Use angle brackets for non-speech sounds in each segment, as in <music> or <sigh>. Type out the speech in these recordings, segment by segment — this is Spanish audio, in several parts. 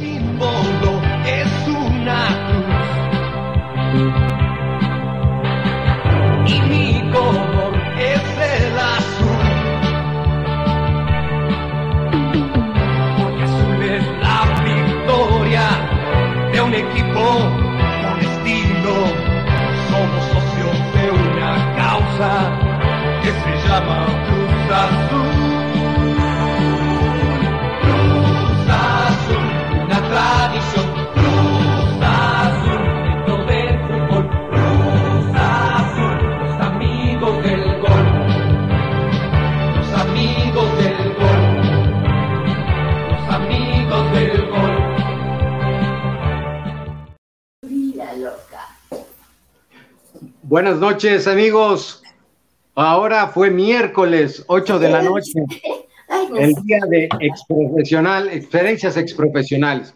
people. Buenas noches, amigos. Ahora fue miércoles 8 de la noche, <laughs> no el día de exprofesional, experiencias exprofesionales.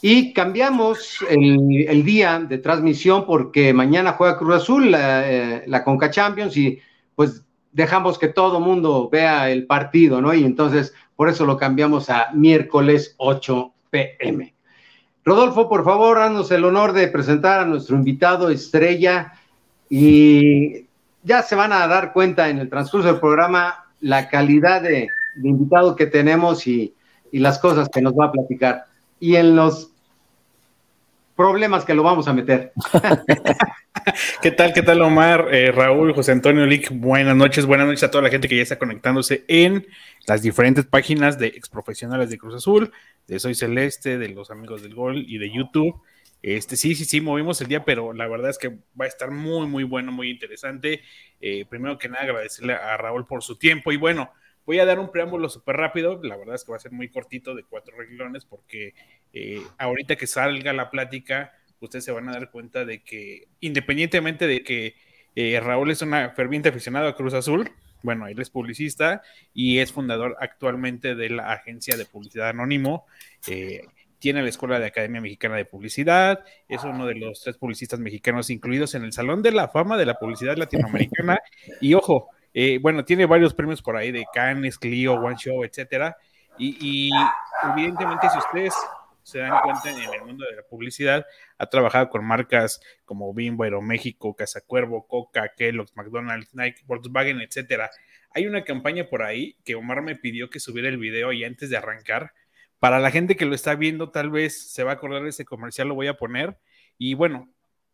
Y cambiamos el, el día de transmisión porque mañana juega Cruz Azul, la, eh, la Conca Champions, y pues dejamos que todo mundo vea el partido, ¿no? Y entonces por eso lo cambiamos a miércoles 8 pm. Rodolfo, por favor, haznos el honor de presentar a nuestro invitado estrella y ya se van a dar cuenta en el transcurso del programa la calidad de, de invitado que tenemos y, y las cosas que nos va a platicar y en los problemas que lo vamos a meter. <laughs> ¿Qué tal, qué tal, Omar, eh, Raúl, José Antonio Lick? Buenas noches, buenas noches a toda la gente que ya está conectándose en las diferentes páginas de exprofesionales de Cruz Azul, de Soy Celeste, de los amigos del Gol y de YouTube. Este, sí, sí, sí, movimos el día, pero la verdad es que va a estar muy, muy bueno, muy interesante. Eh, primero que nada, agradecerle a Raúl por su tiempo y bueno, voy a dar un preámbulo súper rápido. La verdad es que va a ser muy cortito, de cuatro reglones, porque eh, ahorita que salga la plática, ustedes se van a dar cuenta de que, independientemente de que eh, Raúl es una ferviente aficionado a Cruz Azul, bueno, él es publicista y es fundador actualmente de la agencia de publicidad Anónimo. eh, tiene la Escuela de Academia Mexicana de Publicidad, es uno de los tres publicistas mexicanos incluidos en el Salón de la Fama de la Publicidad Latinoamericana. <laughs> Y ojo, eh, bueno, tiene varios premios por ahí de Cannes, Clio, One Show, etcétera. Y, y evidentemente, si ustedes se dan cuenta en el mundo de la publicidad, ha trabajado con marcas como Bimbo, Aeroméxico, Casa Cuervo, Coca, Kellogg's, McDonald's, Nike, Volkswagen, etcétera. Hay una campaña por ahí que Omar me pidió que subiera el video y antes de arrancar, para la gente que lo está viendo, tal vez se va a acordar de ese comercial, lo voy a poner. Y bueno,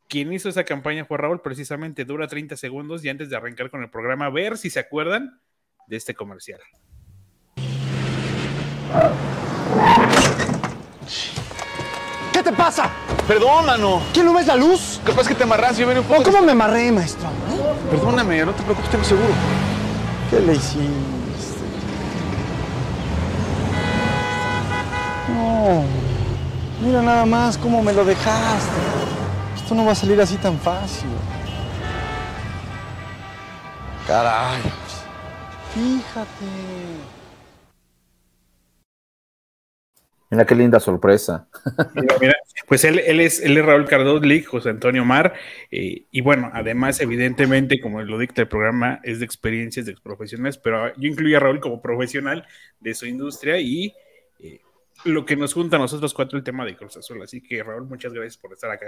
quien hizo esa campaña fue Raúl, precisamente dura 30 segundos y antes de arrancar con el programa, a ver si se acuerdan de este comercial. ¿Qué te pasa? Perdónanos. ¿Quién no ves la luz? Capaz que te amarras y yo venía un ¿O poco. cómo me amarré, maestro? Perdóname, no te preocupes, tengo seguro. ¿Qué le hiciste? No. Mira nada más cómo me lo dejaste. Esto no va a salir así tan fácil. Caray. Fíjate. Mira qué linda sorpresa. Mira, mira, pues él, él, es, él es Raúl Cardoz Lick, José Antonio Mar, eh, y bueno, además, evidentemente, como lo dicta el programa, es de experiencias de profesionales, pero yo incluyo a Raúl como profesional de su industria y lo que nos junta a nosotros cuatro el tema de Cruz Azul. Así que, Raúl, muchas gracias por estar acá.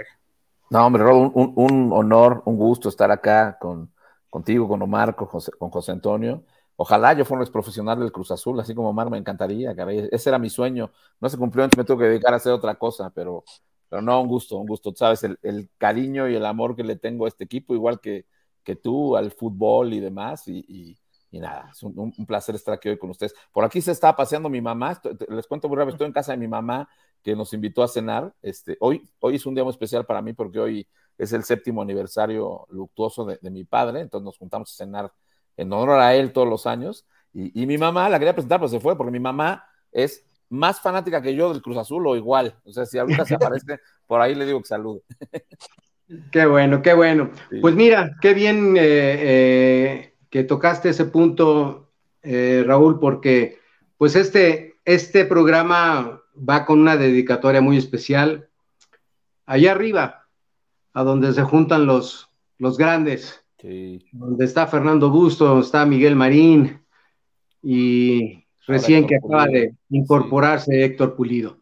No, hombre, Raúl, un, honor, un gusto estar acá con, contigo, con Omar, con José, Antonio. Ojalá yo fuera profesional del Cruz Azul, así como Omar, me encantaría, caray. Ese era mi sueño. No se cumplió, entonces me tengo que dedicar a hacer otra cosa, pero, pero no, un gusto, un gusto. Sabes, el, cariño y el amor que le tengo a este equipo, igual que, que tú, al fútbol y demás, y, y nada, es un, un, placer estar aquí hoy con ustedes. Por aquí se está paseando mi mamá, estoy, les cuento muy rápido, estoy en casa de mi mamá, que nos invitó a cenar. Este, hoy, hoy es un día muy especial para mí porque hoy es el séptimo aniversario luctuoso de, de mi padre, entonces nos juntamos a cenar en honor a él todos los años. Y, y, mi mamá la quería presentar, pero se fue, porque mi mamá es más fanática que yo del Cruz Azul o igual. O sea, si ahorita se aparece, por ahí le digo que salude. Qué bueno, qué bueno. Sí. Pues mira, qué bien eh, eh, que tocaste ese punto, eh, Raúl, porque pues este, este programa va con una dedicatoria muy especial. Allá arriba, a donde se juntan los, los grandes, sí. donde está Fernando Busto, está Miguel Marín y recién que acaba de incorporarse sí. Héctor Pulido.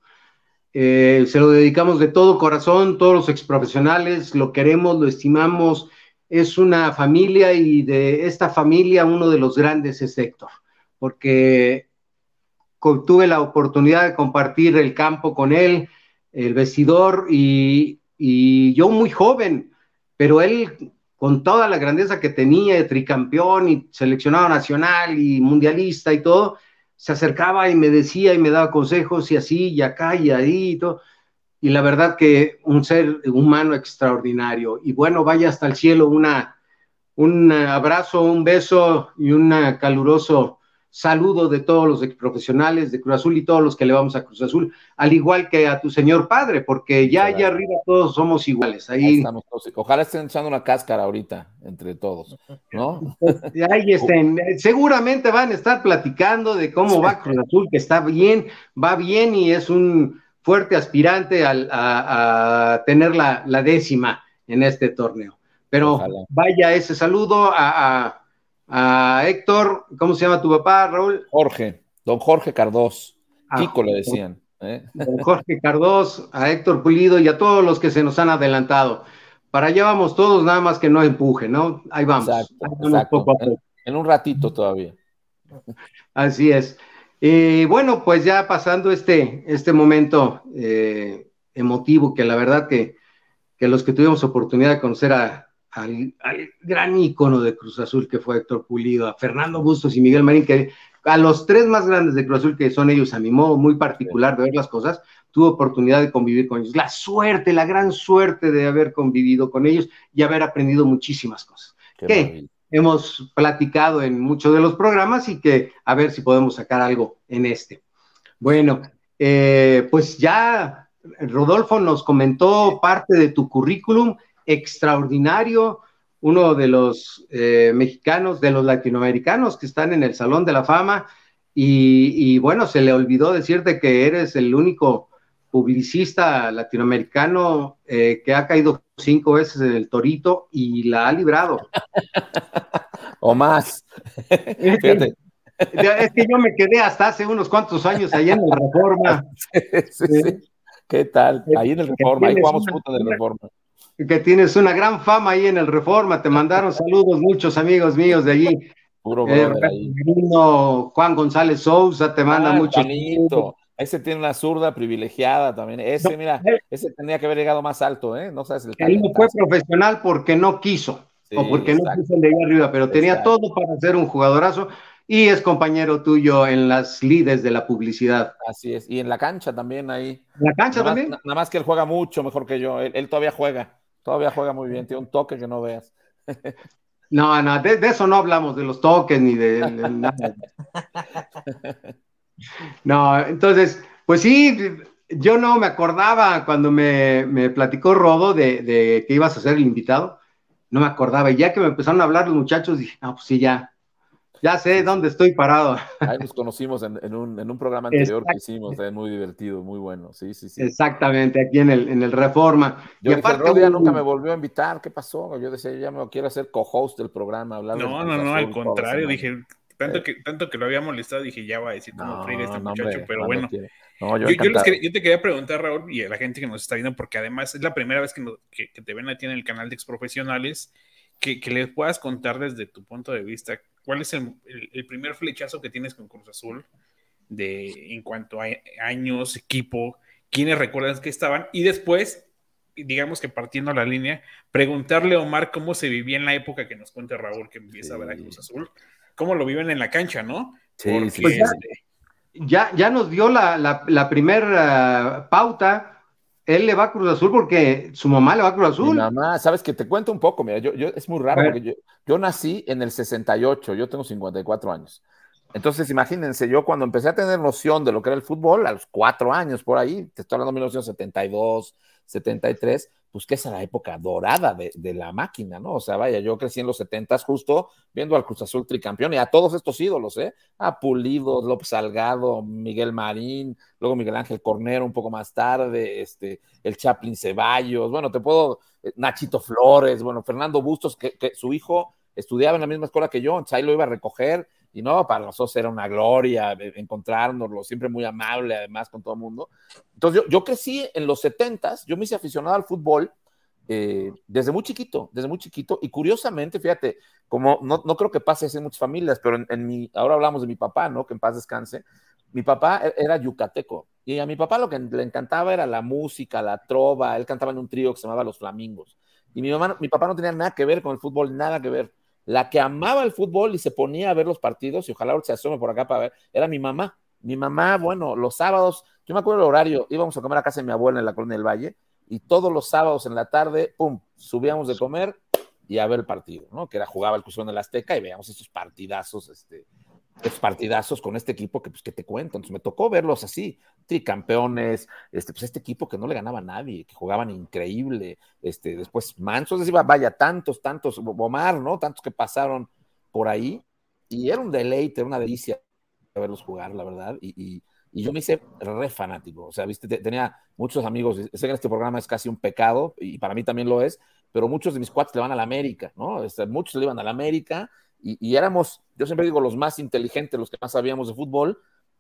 Eh, se lo dedicamos de todo corazón, todos los exprofesionales, lo queremos, lo estimamos. Es una familia y de esta familia uno de los grandes es Héctor, porque tuve la oportunidad de compartir el campo con él, el vestidor y, y yo muy joven, pero él con toda la grandeza que tenía, de tricampeón y seleccionado nacional y mundialista y todo, se acercaba y me decía y me daba consejos y así y acá y ahí y todo. Y la verdad que un ser humano extraordinario. Y bueno, vaya hasta el cielo una, un abrazo, un beso y un caluroso saludo de todos los exprofesionales de Cruz Azul y todos los que le vamos a Cruz Azul, al igual que a tu señor padre, porque ya allá arriba todos somos iguales. Ahí Ahí, estamos todos. Ojalá estén echando una cáscara ahorita entre todos, ¿no? <laughs> ahí estén. Seguramente van a estar platicando de cómo va Cruz Azul, que está bien, va bien y es un fuerte aspirante al- a, a tener la, la décima en este torneo. Pero Ojalá. vaya ese saludo a, a- a Héctor, ¿cómo se llama tu papá, Raúl? Jorge, don Jorge Cardós, Ah, Kiko le decían. ¿eh? don Jorge Cardós, a Héctor Pulido y a todos los que se nos han adelantado. Para allá vamos todos, nada más que no empuje, ¿no? Ahí vamos. Exacto, Ahí vamos exacto. poco a poco. En un ratito todavía. Así es. Y bueno, pues ya pasando este, este momento eh, emotivo, que la verdad que, que los que tuvimos oportunidad de conocer a- al, al gran ícono de Cruz Azul que fue Héctor Pulido, a Fernando Bustos y Miguel Marín, que a los tres más grandes de Cruz Azul, que son ellos, a mi modo muy particular de ver las cosas, tuve oportunidad de convivir con ellos. La suerte, la gran suerte de haber convivido con ellos y haber aprendido muchísimas cosas. Qué. Hemos platicado en muchos de los programas y que a ver si podemos sacar algo en este. Bueno, eh, pues ya Rodolfo nos comentó parte de tu currículum extraordinario, uno de los eh, mexicanos, de los latinoamericanos que están en el Salón de la Fama y, bueno, se le olvidó decirte que eres el único publicista latinoamericano eh, que ha caído cinco veces en el torito y la ha librado. <laughs> O más. Fíjate. Es que yo me quedé hasta hace unos cuantos años allá en el Reforma, <laughs> Sí, sí. ¿Qué tal? Ahí en el Reforma, ahí jugamos una- juntos en el Reforma. que tienes una gran fama ahí en el Reforma. Te mandaron saludos muchos amigos míos de allí. Puro Eh, ahí. Juan González Sousa te manda Ah, Juanito. Ese tiene una zurda privilegiada también. Ese, No, mira, eh. ese tenía que haber llegado más alto, ¿eh? No sabes el Él no fue profesional porque no quiso, Sí, o porque no quiso allá arriba, pero tenía Exacto. todo para ser un jugadorazo y es compañero tuyo en las lides de la publicidad. Así es. Y en la cancha también ahí. ¿En la cancha Nada también? na- nada más que él juega mucho mejor que yo. Él, él todavía juega. Todavía juega muy bien. Tiene un toque que no veas. No, no, de, de eso no hablamos, de los toques ni de, de nada. <laughs> No, entonces, pues sí, yo no me acordaba cuando me, me platicó Rodo de, de que ibas a ser el invitado, no me acordaba, y ya que me empezaron a hablar los muchachos, dije, no, pues sí, ya, ya sé dónde estoy parado. Ahí nos conocimos en, en un, en un programa anterior que hicimos. eh, muy divertido, muy bueno. Sí, sí, sí. Exactamente, aquí en el, en el Reforma. Yo y dije, aparte, Rodi ya un- nunca me volvió a invitar. ¿Qué pasó? Yo decía, yo ya me quiero hacer co-host del programa. Hablar No, no, no, al contrario, dije, tanto que, tanto que lo había molestado, dije, ya va a decir cómo No, este no, muchacho, hombre, pero bueno. No, yo, Yo, yo quería- yo te quería preguntar, Raúl, y a la gente que nos está viendo, porque además es la primera vez que, nos- que- que te ven a ti en el canal de Exprofesionales, que, que les puedas contar desde tu punto de vista cuál es el, el- el primer flechazo que tienes con Cruz Azul de, en cuanto a años, equipo, quiénes recuerdas que estaban, y después, digamos que partiendo la línea, preguntarle a Omar cómo se vivía en la época que nos cuente Raúl que empieza a ver a. Cruz Azul, cómo lo viven en la cancha, ¿no? Sí, Porque, sí, Pues sí. ya- ya, ya nos dio la, la, la primera pauta. Él le va a Cruz Azul porque su mamá le va a Cruz Mi Azul. mamá, sabes que te cuento un poco, mira, yo, yo es muy raro porque yo, yo nací en el 68, yo tengo 54 años. Entonces, imagínense, yo cuando empecé a tener noción de lo que era el fútbol, a los cuatro años por ahí, te estoy hablando de 1972, 73, pues que esa era la época dorada de, de la máquina, ¿no? O sea, vaya, yo crecí en los 70 justo viendo al Cruz Azul tricampeón y a todos estos ídolos, ¿eh? A Pulido, López Salgado, Miguel Marín, luego Miguel Ángel Cornero un poco más tarde, este, el Chaplin Ceballos, bueno, te puedo, eh, Nachito Flores, bueno, Fernando Bustos, que, que su hijo estudiaba en la misma escuela que yo, ahí lo iba a recoger, y no, para nosotros era una gloria encontrárnoslo, siempre muy amable además con todo el mundo. Entonces yo, yo crecí en los 70s, yo me hice aficionado al fútbol eh, desde muy chiquito, desde muy chiquito, y curiosamente, fíjate, como no, no creo que pase así en muchas familias, pero en, en, mi, ahora hablamos de mi papá, ¿no? Que en paz descanse. Mi papá e, era yucateco, y a mi papá lo que le encantaba era la música, la trova, él cantaba en un trío que se llamaba Los Flamingos. Y mi, mamá, mi papá no tenía nada que ver con el fútbol, nada que ver. La que amaba el fútbol y se ponía a ver los partidos, y ojalá se asome por acá para ver, era mi mamá. Mi mamá, bueno, los sábados, yo me acuerdo el horario, íbamos a comer a casa de mi abuela en la Colonia del Valle, y todos los sábados en la tarde, pum, subíamos de comer y a ver el partido, ¿no? Que era jugaba el Cruz del Azteca y veíamos esos partidazos, este, esos partidazos con este equipo que, pues, que te cuento. Entonces me tocó verlos así, tricampeones, este, pues este equipo que no le ganaba a nadie, que jugaban increíble, este, después Mansos, decía, vaya, tantos, tantos, Omar, ¿no? Tantos que pasaron por ahí, y era un deleite, era una delicia verlos jugar, la verdad, y, y y yo me hice re fanático, o sea, viste, tenía muchos amigos, sé que este programa es casi un pecado, y para mí también lo es, pero muchos de mis cuates le van a la América, ¿no? Este, muchos le iban a la América, y, y, éramos, yo siempre digo, los más inteligentes, los que más sabíamos de fútbol,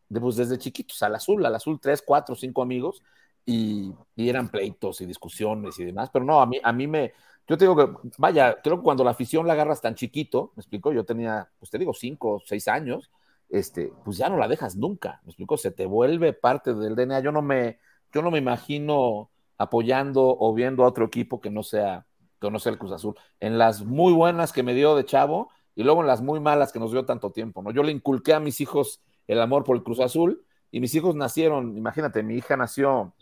de, pues desde chiquitos, al azul, al azul, tres, cuatro, cinco amigos, y, y, eran pleitos y discusiones y demás, pero no, a mí, a mí me, yo te digo que, vaya, creo que cuando la afición la agarras tan chiquito, me explico, yo tenía, pues te digo, cinco, seis años, este, pues ya no la dejas nunca, me explico, se te vuelve parte del DNA. Yo no me, yo no me imagino apoyando o viendo a otro equipo que no sea, que no sea el Cruz Azul. En las muy buenas que me dio de chavo y luego en las muy malas que nos dio tanto tiempo, ¿no? Yo le inculqué a mis hijos el amor por el Cruz Azul y mis hijos nacieron, imagínate, mi hija nació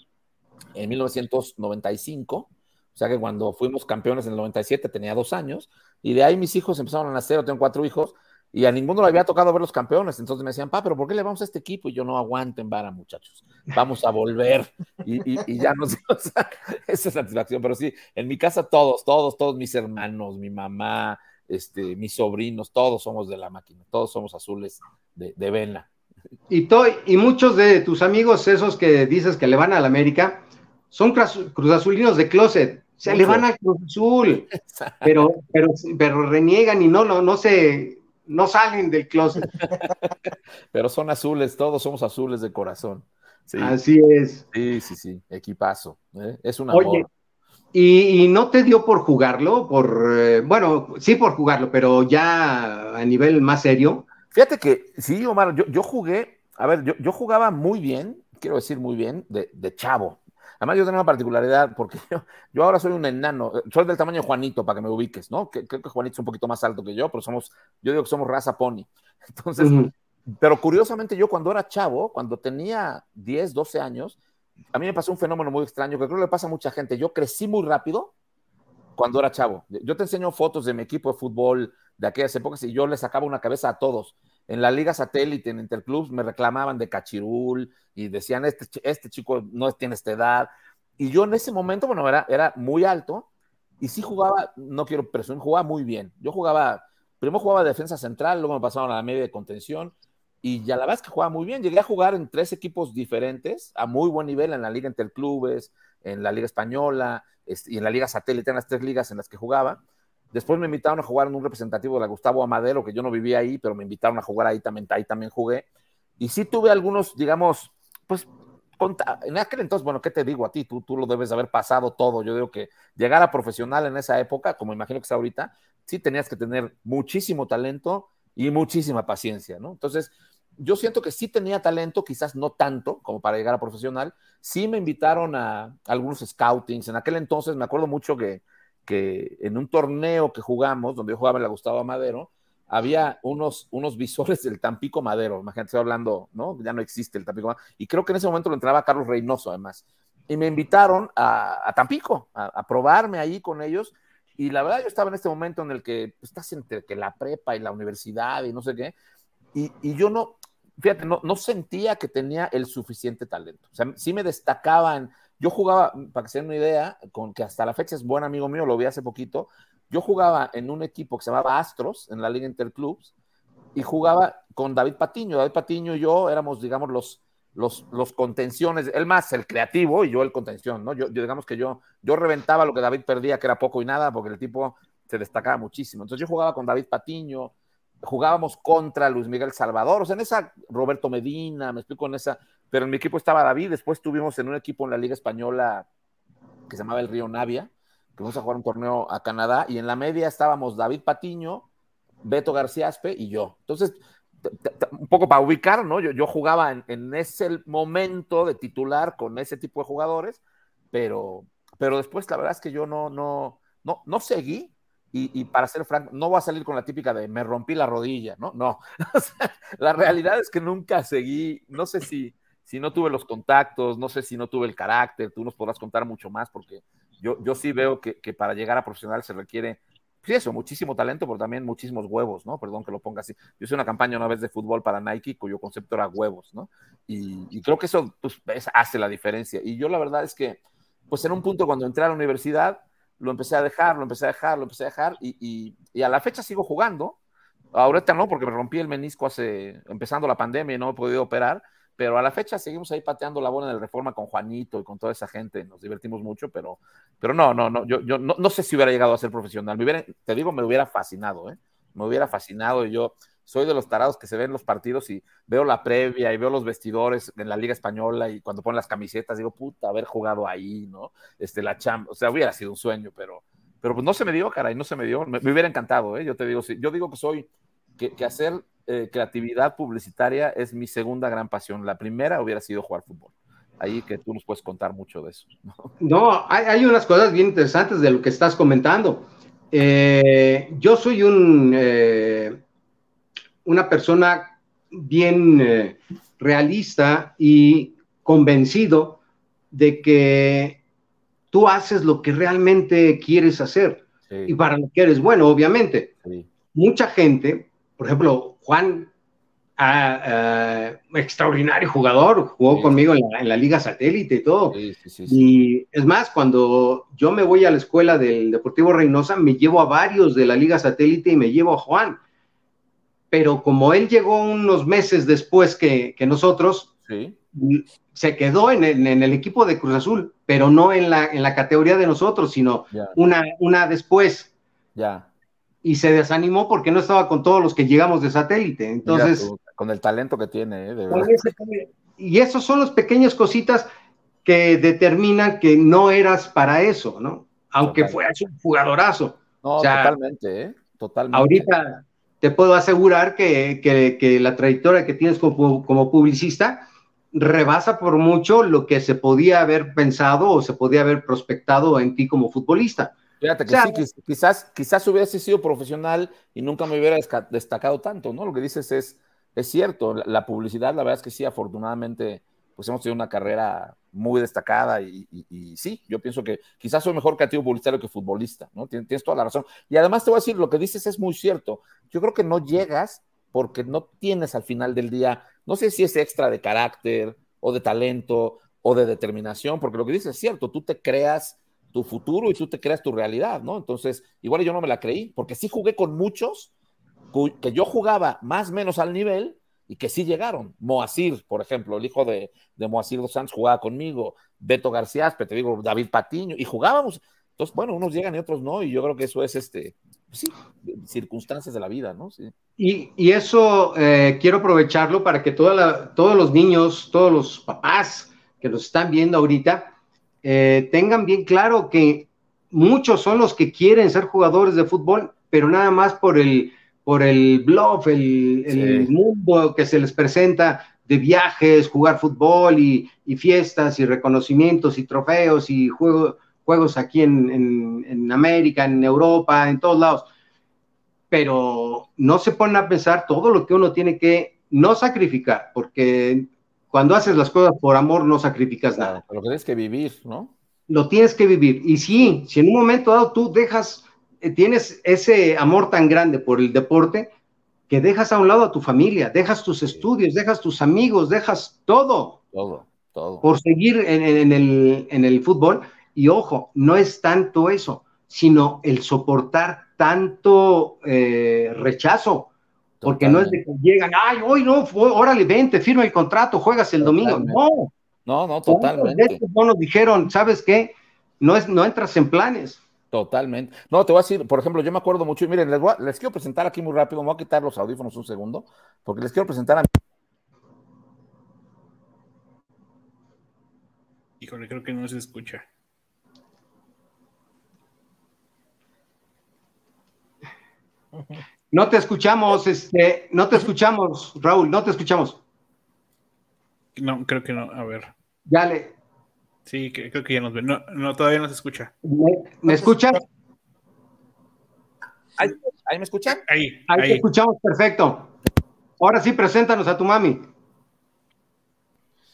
en 1995, o sea que cuando fuimos campeones en el 97 tenía dos años, y de ahí mis hijos empezaron a nacer, yo tengo cuatro hijos, y a ninguno le había tocado ver los campeones. Entonces me decían, pa, pero ¿por qué le vamos a este equipo? Y yo no aguanto en vara, muchachos. Vamos a volver. Y, ya nos o sea, <laughs> esa satisfacción. Pero sí, en mi casa todos, todos, todos mis hermanos, mi mamá, este, mis sobrinos, todos somos de la máquina, todos somos azules de, de vena. Y, to, y muchos de tus amigos, esos que dices que le van a la América, son cruz azulinos de closet. O sea, Mucho. le van al Cruz Azul, pero, pero, pero reniegan y no, no, no se no salen del closet. <laughs> Pero son azules, todos somos azules de corazón. Sí. Así es. Sí, sí, sí, equipazo. ¿eh? Es una Oye, y, y, no te dio por jugarlo? Por, eh, bueno, sí por jugarlo, pero ya a nivel más serio. Fíjate que, sí, Omar, yo, yo jugué, a ver, yo, yo, jugaba muy bien, quiero decir muy bien, de, de chavo. Además, yo tengo una particularidad, porque yo, yo, ahora soy un enano, soy del tamaño de Juanito, para que me ubiques, ¿no? Creo que, que Juanito es un poquito más alto que yo, pero somos, yo digo que somos raza pony. Entonces, uh -huh. pero curiosamente yo cuando era chavo, cuando tenía 10, 12 años, a mí me pasó un fenómeno muy extraño, que creo que le pasa a mucha gente. Yo crecí muy rápido cuando era chavo. Yo te enseño fotos de mi equipo de fútbol de aquellas épocas y yo le sacaba una cabeza a todos. En la liga satélite, en Interclubs, me reclamaban de cachirul y decían, este, este chico no tiene esta edad. Y yo en ese momento, bueno, era, era muy alto y sí jugaba, no quiero presumir, jugaba muy bien. Yo jugaba, primero jugaba defensa central, luego me pasaron a la media de contención y ya la verdad es que jugaba muy bien. Llegué a jugar en tres equipos diferentes, a muy buen nivel en la Liga Interclubes, en la Liga Española y en la Liga Satélite, en las tres ligas en las que jugaba. Después me invitaron a jugar en un representativo de la Gustavo Amadero, que yo no vivía ahí, pero me invitaron a jugar ahí también, ahí también jugué. Y sí tuve algunos, digamos, pues, en aquel entonces, bueno, ¿qué te digo a ti? Tú, tú lo debes haber pasado todo. Yo digo que llegar a profesional en esa época, como imagino que es ahorita, sí tenías que tener muchísimo talento y muchísima paciencia, ¿no? Entonces, yo siento que sí tenía talento, quizás no tanto como para llegar a profesional. Sí me invitaron a algunos scoutings. En aquel entonces me acuerdo mucho que, que en un torneo que jugamos, donde yo jugaba en la Gustavo Madero, había unos, unos visores del Tampico Madero. Imagínate, estoy hablando, ¿no? Ya no existe el Tampico Madero. Y creo que en ese momento lo entraba Carlos Reynoso, además. Y me invitaron a, a Tampico, a, a, probarme ahí con ellos. Y la verdad, yo estaba en este momento en el que pues, estás entre que la prepa y la universidad y no sé qué. Y, y yo no, fíjate, no, sentía que tenía el suficiente talento. O sea, sí me destacaban. Yo jugaba, para que se den una idea, que hasta la fecha es buen amigo mío, lo vi hace poquito. Yo jugaba en un equipo que se llamaba Astros, en la Liga Interclubs, y jugaba con David Patiño. David Patiño y yo éramos, digamos, los, los, los contenciones, él más el creativo y yo el contención, ¿no? Yo, yo, digamos que yo reventaba lo que David perdía, que era poco y nada, porque el tipo se destacaba muchísimo. Entonces yo jugaba con David Patiño, jugábamos contra Luis Miguel Salvador, o sea, en esa Roberto Medina, me explico en esa, pero en mi equipo estaba David, después tuvimos en un equipo en la Liga Española que se llamaba el Río Navia, que fuimos a jugar un torneo a Canadá, y en la media estábamos David Patiño, Beto García Aspe y yo. Entonces, un poco para ubicar, ¿no? Yo, yo jugaba en, en, ese momento de titular con ese tipo de jugadores, pero, pero después la verdad es que yo no, no, no, no seguí. Y, y, para ser franco, no voy a salir con la típica de me rompí la rodilla, ¿no? No. <laughs> La realidad es que nunca seguí, no sé si, si no tuve los contactos, no sé si no tuve el carácter, tú nos podrás contar mucho más, porque yo, yo sí veo que, que para llegar a profesional se requiere sí, eso, muchísimo talento, pero también muchísimos huevos, ¿no? Perdón que lo ponga así. Yo hice una campaña una vez de fútbol para Nike cuyo concepto era huevos, ¿no? Y, y creo que eso pues, hace la diferencia. Y yo la verdad es que, pues en un punto cuando entré a la universidad, lo empecé a dejar, lo empecé a dejar, lo empecé a dejar, y, y, y a la fecha sigo jugando. Ahorita no, porque me rompí el menisco hace, empezando la pandemia y no he podido operar, pero a la fecha seguimos ahí pateando la bola en el Reforma con Juanito y con toda esa gente, nos divertimos mucho, pero, pero no, no, no, yo, yo no, no sé si hubiera llegado a ser profesional, me hubiera, te digo, me hubiera fascinado, ¿eh? me hubiera fascinado y yo soy de los tarados que se ven los partidos y veo la previa y veo los vestidores en la Liga Española y cuando ponen las camisetas digo, puta, haber jugado ahí, ¿no? Este, la chamba, o sea, hubiera sido un sueño, pero, pero pues no se me dio, caray, no se me dio, me, hubiera encantado, ¿eh? Yo te digo, sí, yo digo que soy, que, que hacer eh, creatividad publicitaria es mi segunda gran pasión. La primera hubiera sido jugar fútbol. Ahí que tú nos puedes contar mucho de eso. No, no hay, hay, unas cosas bien interesantes de lo que estás comentando. Eh, yo soy un, eh, una persona bien eh, realista y convencido de que tú haces lo que realmente quieres hacer sí. y para lo que eres bueno, obviamente. Sí. Mucha gente, por ejemplo, Juan, uh, uh, extraordinario jugador, jugó sí. conmigo en la, en la, Liga Satélite y todo. Y es más, cuando yo me voy a la escuela del Deportivo Reynosa, me llevo a varios de la Liga Satélite y me llevo a Juan. Pero como él llegó unos meses después que, que nosotros, se quedó en el, en el, equipo de Cruz Azul, pero no en la, en la categoría de nosotros, sino yeah. una, una después. Ya. Yeah y se desanimó porque no estaba con todos los que llegamos de satélite. Entonces, Mira, con el talento que tiene, ¿eh? de ese, y esos son las pequeñas cositas que determinan que no eras para eso, ¿no? Aunque fueras un jugadorazo. No, o sea, totalmente, ¿eh? Totalmente. Ahorita te puedo asegurar que, que, que la trayectoria que tienes como, como publicista rebasa por mucho lo que se podía haber pensado o se podía haber prospectado en ti como futbolista. Fíjate que o sea, sí, quizás, quizás hubiese sido profesional y nunca me hubiera destacado tanto, ¿no? Lo que dices es, es cierto, la, la, publicidad, la verdad es que sí, afortunadamente, pues hemos tenido una carrera muy destacada y, sí, yo pienso que quizás soy mejor creativo publicitario que futbolista, ¿no? Tienes, tienes toda la razón. Y además te voy a decir, lo que dices es muy cierto. Yo creo que no llegas porque no tienes al final del día, no sé si es extra de carácter o de talento o de determinación, porque lo que dices es cierto, tú te creas tu futuro y tú te creas tu realidad, ¿no? Entonces, igual yo no me la creí, porque sí jugué con muchos que yo jugaba más o menos al nivel y que sí llegaron. Moacir, por ejemplo, el hijo de, de Moacir dos Santos jugaba conmigo, Beto García, te digo, David Patiño, y jugábamos. Entonces, bueno, unos llegan y otros no, y yo creo que eso es, este, sí, circunstancias de la vida, ¿no? Y, y, eso eh, quiero aprovecharlo para que toda todos los niños, todos los papás que nos están viendo ahorita, eh, tengan bien claro que muchos son los que quieren ser jugadores de fútbol, pero nada más por el, por el bluff, el, sí. el mundo que se les presenta de viajes, jugar fútbol y, y fiestas y reconocimientos y trofeos y juego, juegos aquí en, en, en, América, en Europa, en todos lados. Pero no se ponen a pensar todo lo que uno tiene que no sacrificar, porque cuando haces las cosas por amor, no sacrificas nada. Lo tienes que vivir, ¿no? Lo tienes que vivir. Y sí, si en un momento dado tú dejas, tienes ese amor tan grande por el deporte, que dejas a un lado a tu familia, dejas tus sí. estudios, dejas tus amigos, dejas todo. Todo, todo. Por seguir en, en, el, en el fútbol. Y ojo, no es tanto eso, sino el soportar tanto eh, rechazo porque no es de que llegan, ay, hoy no, fue, órale, vente, firma el contrato, juegas el totalmente. domingo. No. No, no, totalmente. No nos dijeron, ¿sabes qué? No, es, no entras en planes. Totalmente. No, te voy a decir, por ejemplo, yo me acuerdo mucho, y miren, les, voy a- les quiero presentar aquí muy rápido, me voy a quitar los audífonos un segundo, porque les quiero presentar a Híjole, creo que no se escucha. No te escuchamos, este, no te escuchamos, Raúl, no te escuchamos. No, creo que no. A ver. Ya le, Sí, que- creo que ya nos ven. No, no, todavía no se escucha. ¿me, me escuchas? ¿Ahí, ahí me escuchan? Ahí, Ahí te escuchamos perfecto. Ahora sí, preséntanos a tu mami.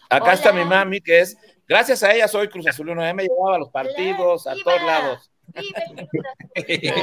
Acá Hola. está mi mami, que es, gracias a ella soy Cruz Azul 1 me llevaba a los partidos, a todos lados. <laughs>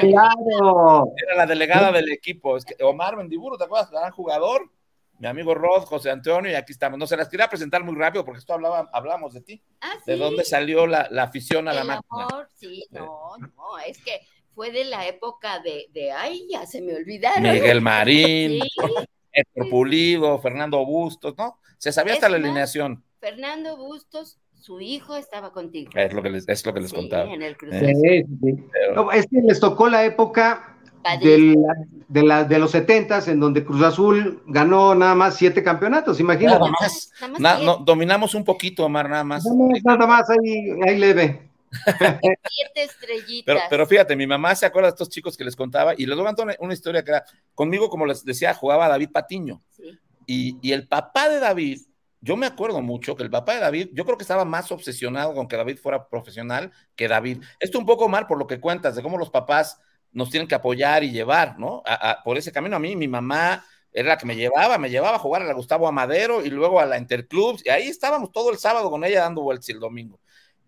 Claro. Era la delegada del equipo. Es que Omar Mendiburo, ¿te acuerdas? Gran jugador. Mi amigo Rod, José Antonio, y aquí estamos. No se las quería presentar muy rápido porque esto hablaba, hablamos de ti. Ah, ¿De dónde salió la, la afición a la el máquina? amor, sí, no, no, es que fue de la época de, de ay, ya se me olvidaron. Miguel Marín, <laughs> Sí, Héctor Pulido, Fernando Bustos, ¿no? Se sabía hasta la alineación. Fernando Bustos, su hijo estaba contigo. Es lo que les, es lo que les Sí, contaba. en el Cruz Eh. Sí, sí. No, es que les tocó la época de, la- de, la- de los setentas en donde Cruz Azul ganó nada más siete campeonatos, imagínate. Nada más. Nada más Na- no, dominamos un poquito, Omar, nada más. Nada más, nada más ahí, ahí leve. <laughs> siete estrellitas. Pero, pero fíjate, mi mamá se acuerda de estos chicos que les contaba y les voy a contar una, una historia que era, conmigo, como les decía, jugaba David Patiño. Sí. Y, y el papá de David, yo me acuerdo mucho que el papá de David, yo creo que estaba más obsesionado con que David fuera profesional que David. Esto un poco mal por lo que cuentas, de cómo los papás nos tienen que apoyar y llevar, ¿no? A- a- por ese camino a mí, mi mamá era la que me llevaba, me llevaba a jugar a la Gustavo Amadero y luego a la Interclubs, y ahí estábamos todo el sábado con ella dando vueltas y el domingo.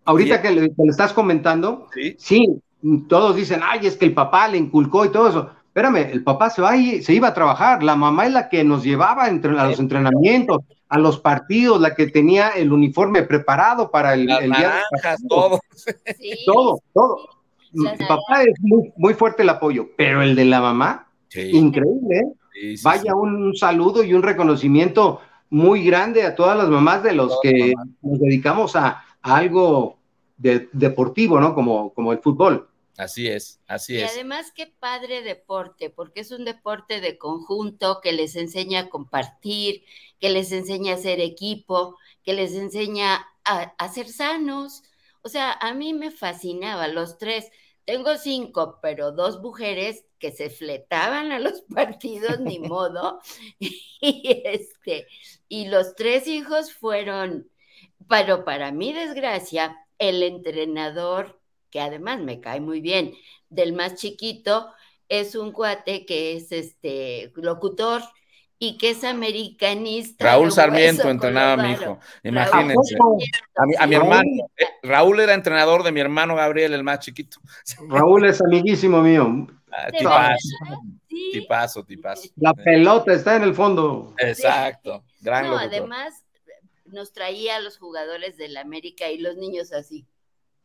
Ahorita Y- que le, que le estás comentando, Sí, sí, todos dicen, ay, es que el papá le inculcó y todo eso. Espérame, el papá se va y se iba a trabajar, la mamá es la que nos llevaba entre- a los entrenamientos, a los partidos, la que tenía el uniforme preparado para el, las el día naranjas, todo. Sí, todo, todo. El papá es muy, muy fuerte el apoyo, pero el de la mamá, Sí, increíble, ¿eh? sí, sí, Vaya sí. un, saludo y un reconocimiento muy grande a todas las mamás de los Todas que nos dedicamos a, a algo de- deportivo, ¿no? Como, como el fútbol. Así es, así Y es. además qué padre deporte, porque es un deporte de conjunto que les enseña a compartir, que les enseña a ser equipo, que les enseña a, a ser sanos. O sea, a mí me fascinaba los tres. Tengo cinco, pero dos mujeres que se fletaban a los <laughs> partidos, ni modo. <laughs> Y este, y los tres hijos fueron, pero para mi desgracia, el entrenador que además me cae muy bien, del más chiquito, es un cuate que es este locutor y que es americanista. Raúl Sarmiento entrenaba a mi hijo. Imagínense. Raúl A mi, a mi sí. hermano. eh, Raúl era entrenador de mi hermano Gabriel, el más chiquito. Raúl es amiguísimo mío. Ah, ¿De tipazo, Sí. tipazo, tipazo. La pelota está en el fondo. Exacto. Gran No, además nos traía a los jugadores del América y los niños así,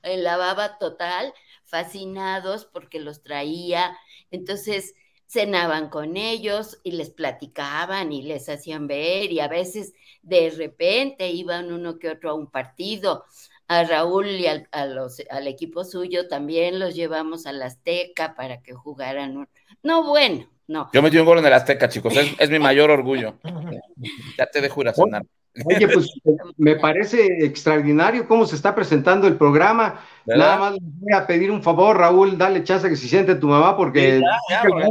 en la baba total, fascinados porque los traía. Entonces cenaban con ellos y les platicaban y les hacían ver y a veces de repente iban uno que otro a un partido. A Raúl y al, a los, al equipo suyo también los llevamos a la Azteca para que jugaran. un- No, bueno, no. Yo metí un gol en el Azteca, chicos. Es, es mi <laughs> mayor orgullo. <laughs> Ya te dejo ir a cenar. Oye, pues me parece extraordinario cómo se está presentando el programa. ¿Verdad? Nada más les voy a pedir un favor, Raúl, dale chance que se siente tu mamá porque Sí, ya, ya.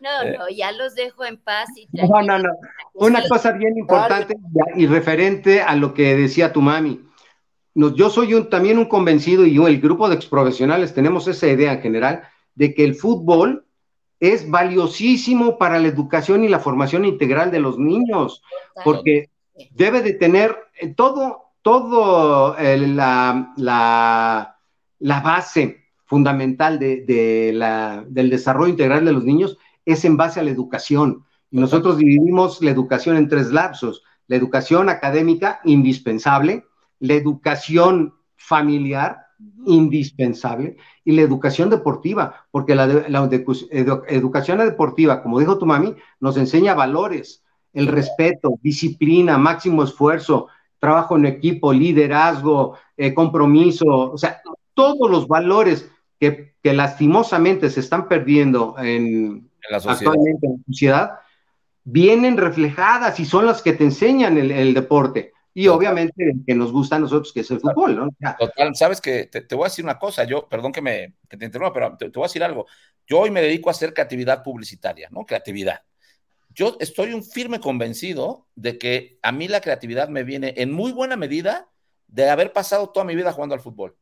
No, Eh. no, ya los dejo en paz y No, no, no. Una cosa bien importante y referente a lo que decía tu mami. Yo soy un, también un convencido y yo, el grupo de exprofesionales tenemos esa idea en general de que el fútbol es valiosísimo para la educación y la formación integral de los niños, porque debe de tener eh, todo, todo eh, la, la, la base fundamental de, de la, del desarrollo integral de los niños es en base a la educación. Y nosotros dividimos la educación en tres lapsos. La educación académica, indispensable, la educación familiar, indispensable, y la educación deportiva, porque la, de- la edu- edu- educación deportiva, como dijo tu mami, nos enseña valores, el respeto, disciplina, máximo esfuerzo, trabajo en equipo, liderazgo, eh, compromiso, o sea, todos los valores que, que lastimosamente se están perdiendo en, En la sociedad. actualmente en la sociedad, vienen reflejadas y son las que te enseñan el, el deporte. Y obviamente que nos gusta a nosotros, que es el fútbol, ¿no? Sea, Total, sabes que te, te voy a decir una cosa, yo, perdón que me que te interrumpa, pero te, te voy a decir algo. Yo hoy me dedico a hacer creatividad publicitaria, ¿no? Creatividad. Yo estoy un firme convencido de que a mí la creatividad me viene en muy buena medida de haber pasado toda mi vida jugando al fútbol.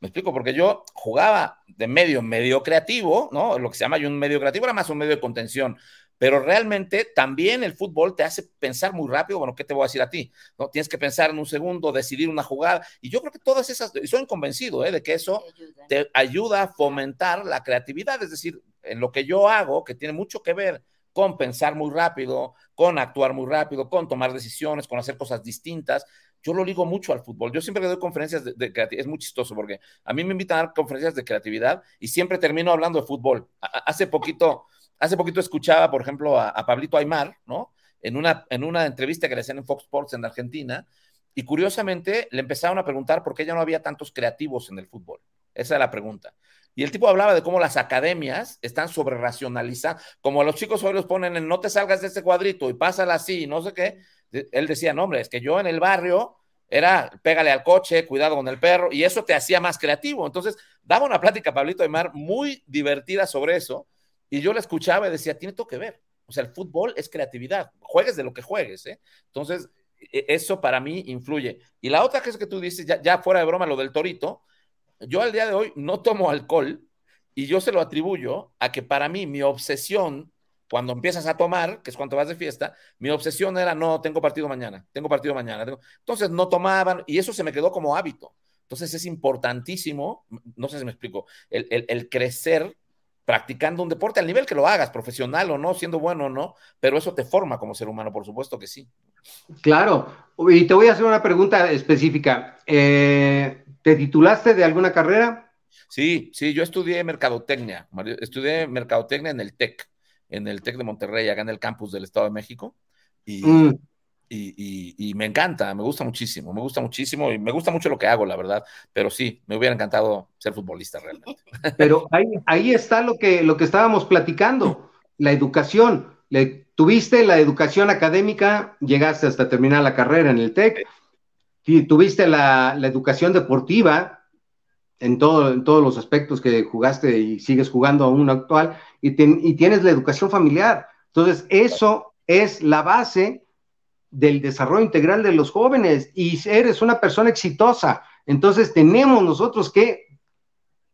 Me explico, porque yo jugaba de medio, medio creativo, ¿no? Lo que se llama yo un medio creativo era más un medio de contención, pero realmente también el fútbol te hace pensar muy rápido, bueno, ¿qué te voy a decir a ti? ¿No? Tienes que pensar en un segundo, decidir una jugada, y yo creo que todas esas, y soy convencido ¿eh? de que eso Te ayuda a fomentar la creatividad, es decir, en lo que yo hago, que tiene mucho que ver con pensar muy rápido, con actuar muy rápido, con tomar decisiones, con hacer cosas distintas. Yo lo ligo mucho al fútbol. Yo siempre que doy conferencias de, de creatividad, es muy chistoso porque a mí me invitan a dar conferencias de creatividad y siempre termino hablando de fútbol. A- hace poquito, hace poquito escuchaba, por ejemplo, a, Pablito Aymar, ¿no? En una, en una entrevista que le hacían en Fox Sports en Argentina, y curiosamente le empezaron a preguntar por qué ya no había tantos creativos en el fútbol. Esa es la pregunta. Y el tipo hablaba de cómo las academias están sobre racionalizadas, como a los chicos hoy los ponen en no te salgas de ese cuadrito y pásala así, no sé qué. Él decía, no, hombre, es que yo en el barrio era pégale al coche, cuidado con el perro, y eso te hacía más creativo. Entonces, daba una plática Pablito de Mar muy divertida sobre eso, y yo la escuchaba y decía, tiene todo que ver. O sea, el fútbol es creatividad, juegues de lo que juegues, ¿eh? Entonces, e- eso para mí influye. Y la otra que es que tú dices, ya, fuera de broma, lo del torito, yo al día de hoy no tomo alcohol y yo se lo atribuyo a que para mí mi obsesión, cuando empiezas a tomar, que es cuando vas de fiesta, mi obsesión era, no, tengo partido mañana, tengo partido mañana. tengo-". Entonces no tomaban y eso se me quedó como hábito. Entonces es importantísimo, no sé si me explico, el- el crecer practicando un deporte al nivel que lo hagas, profesional o no, siendo bueno o no, pero eso te forma como ser humano, por supuesto que sí. claro. Y te voy a hacer una pregunta específica. Eh, ¿Te titulaste de alguna carrera? Sí, sí, yo estudié mercadotecnia, estudié mercadotecnia en el TEC, en el TEC de Monterrey, acá en el campus del Estado de México, y, Mm, y- me encanta, me gusta muchísimo, me gusta muchísimo y me gusta mucho lo que hago, la verdad, pero sí, me hubiera encantado ser futbolista realmente. <laughs> pero ahí, ahí está lo que, lo que estábamos platicando, la educación. Tuviste la educación académica, llegaste hasta terminar la carrera en el TEC, y tuviste la, la educación deportiva en, todo, en todos los aspectos que jugaste y sigues jugando aún actual, y, ten- y tienes la educación familiar. Entonces, eso es la base del desarrollo integral de los jóvenes y eres una persona exitosa. Entonces, tenemos nosotros que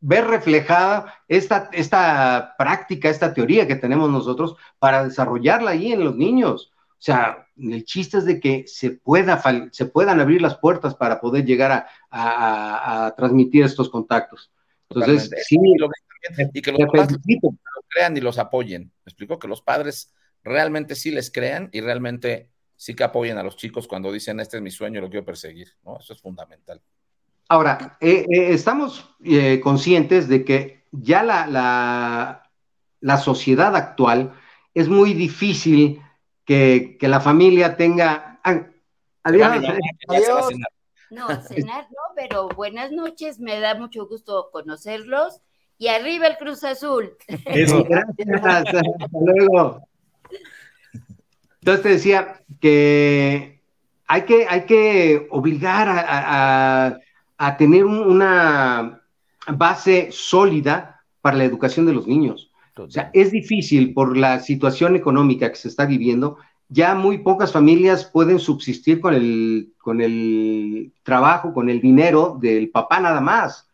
ver reflejada esta, esta práctica, esta teoría que tenemos nosotros para desarrollarla ahí en los niños. O sea, el chiste es de que se, pueda, se puedan abrir las puertas para poder llegar a, a- a- a transmitir estos contactos. Entonces, Totalmente. sí, Y, lo que- y que los lo crean y los apoyen. Me explico que los padres realmente sí les crean y realmente sí que apoyen a los chicos cuando dicen este es mi sueño, lo quiero perseguir, ¿no? Eso es fundamental. Ahora, eh, eh, estamos eh, conscientes de que ya la, la, la sociedad actual es muy difícil que, que la familia tenga... ah, adiós, eh, ya adiós. cenar. No, a cenar no, pero buenas noches, me da mucho gusto conocerlos. Y arriba el Cruz Azul. Eso. Gracias, hasta luego. Entonces te decía que hay que, hay que obligar a, a- tener un- una base sólida para la educación de los niños. O sea, es difícil por la situación económica que se está viviendo. Ya muy pocas familias pueden subsistir con el, con el trabajo, con el dinero del papá nada más.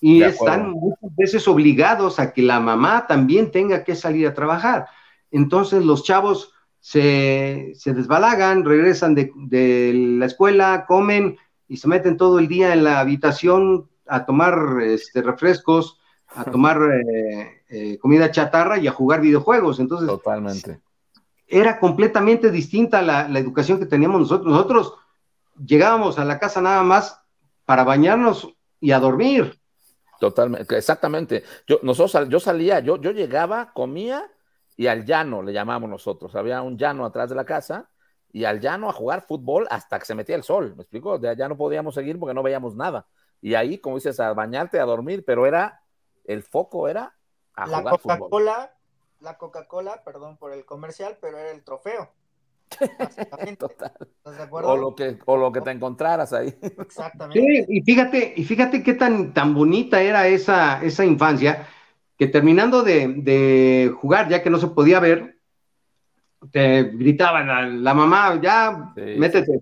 Y están muchas veces obligados a que la mamá también tenga que salir a trabajar. Entonces los chavos se, se desbalagan, regresan de, de la escuela, comen y se meten todo el día en la habitación a tomar este, refrescos, a tomar eh, eh, comida chatarra y a jugar videojuegos. Entonces, Totalmente. era completamente distinta la, la educación que teníamos nosotros. Nosotros llegábamos a la casa nada más para bañarnos y a dormir. Totalmente, exactamente. Yo, nosotros, yo salía, yo, yo llegaba, comía y al llano le llamamos nosotros. Había un llano atrás de la casa y al llano a jugar fútbol hasta que se metía el sol. ¿Me explico? De allá no podíamos seguir porque no veíamos nada. Y ahí, como dices, a bañarte, a dormir, pero era, el foco era a La jugar fútbol. Coca-Cola, la Coca-Cola, perdón por el comercial, pero era el trofeo. <laughs> Total. O lo que, o lo que te encontraras ahí. Exactamente. Sí, y fíjate, y fíjate qué tan, tan bonita era esa, esa infancia, que terminando de, de jugar, ya que no se podía ver, te gritaban la, la mamá, ya, Sí, métete.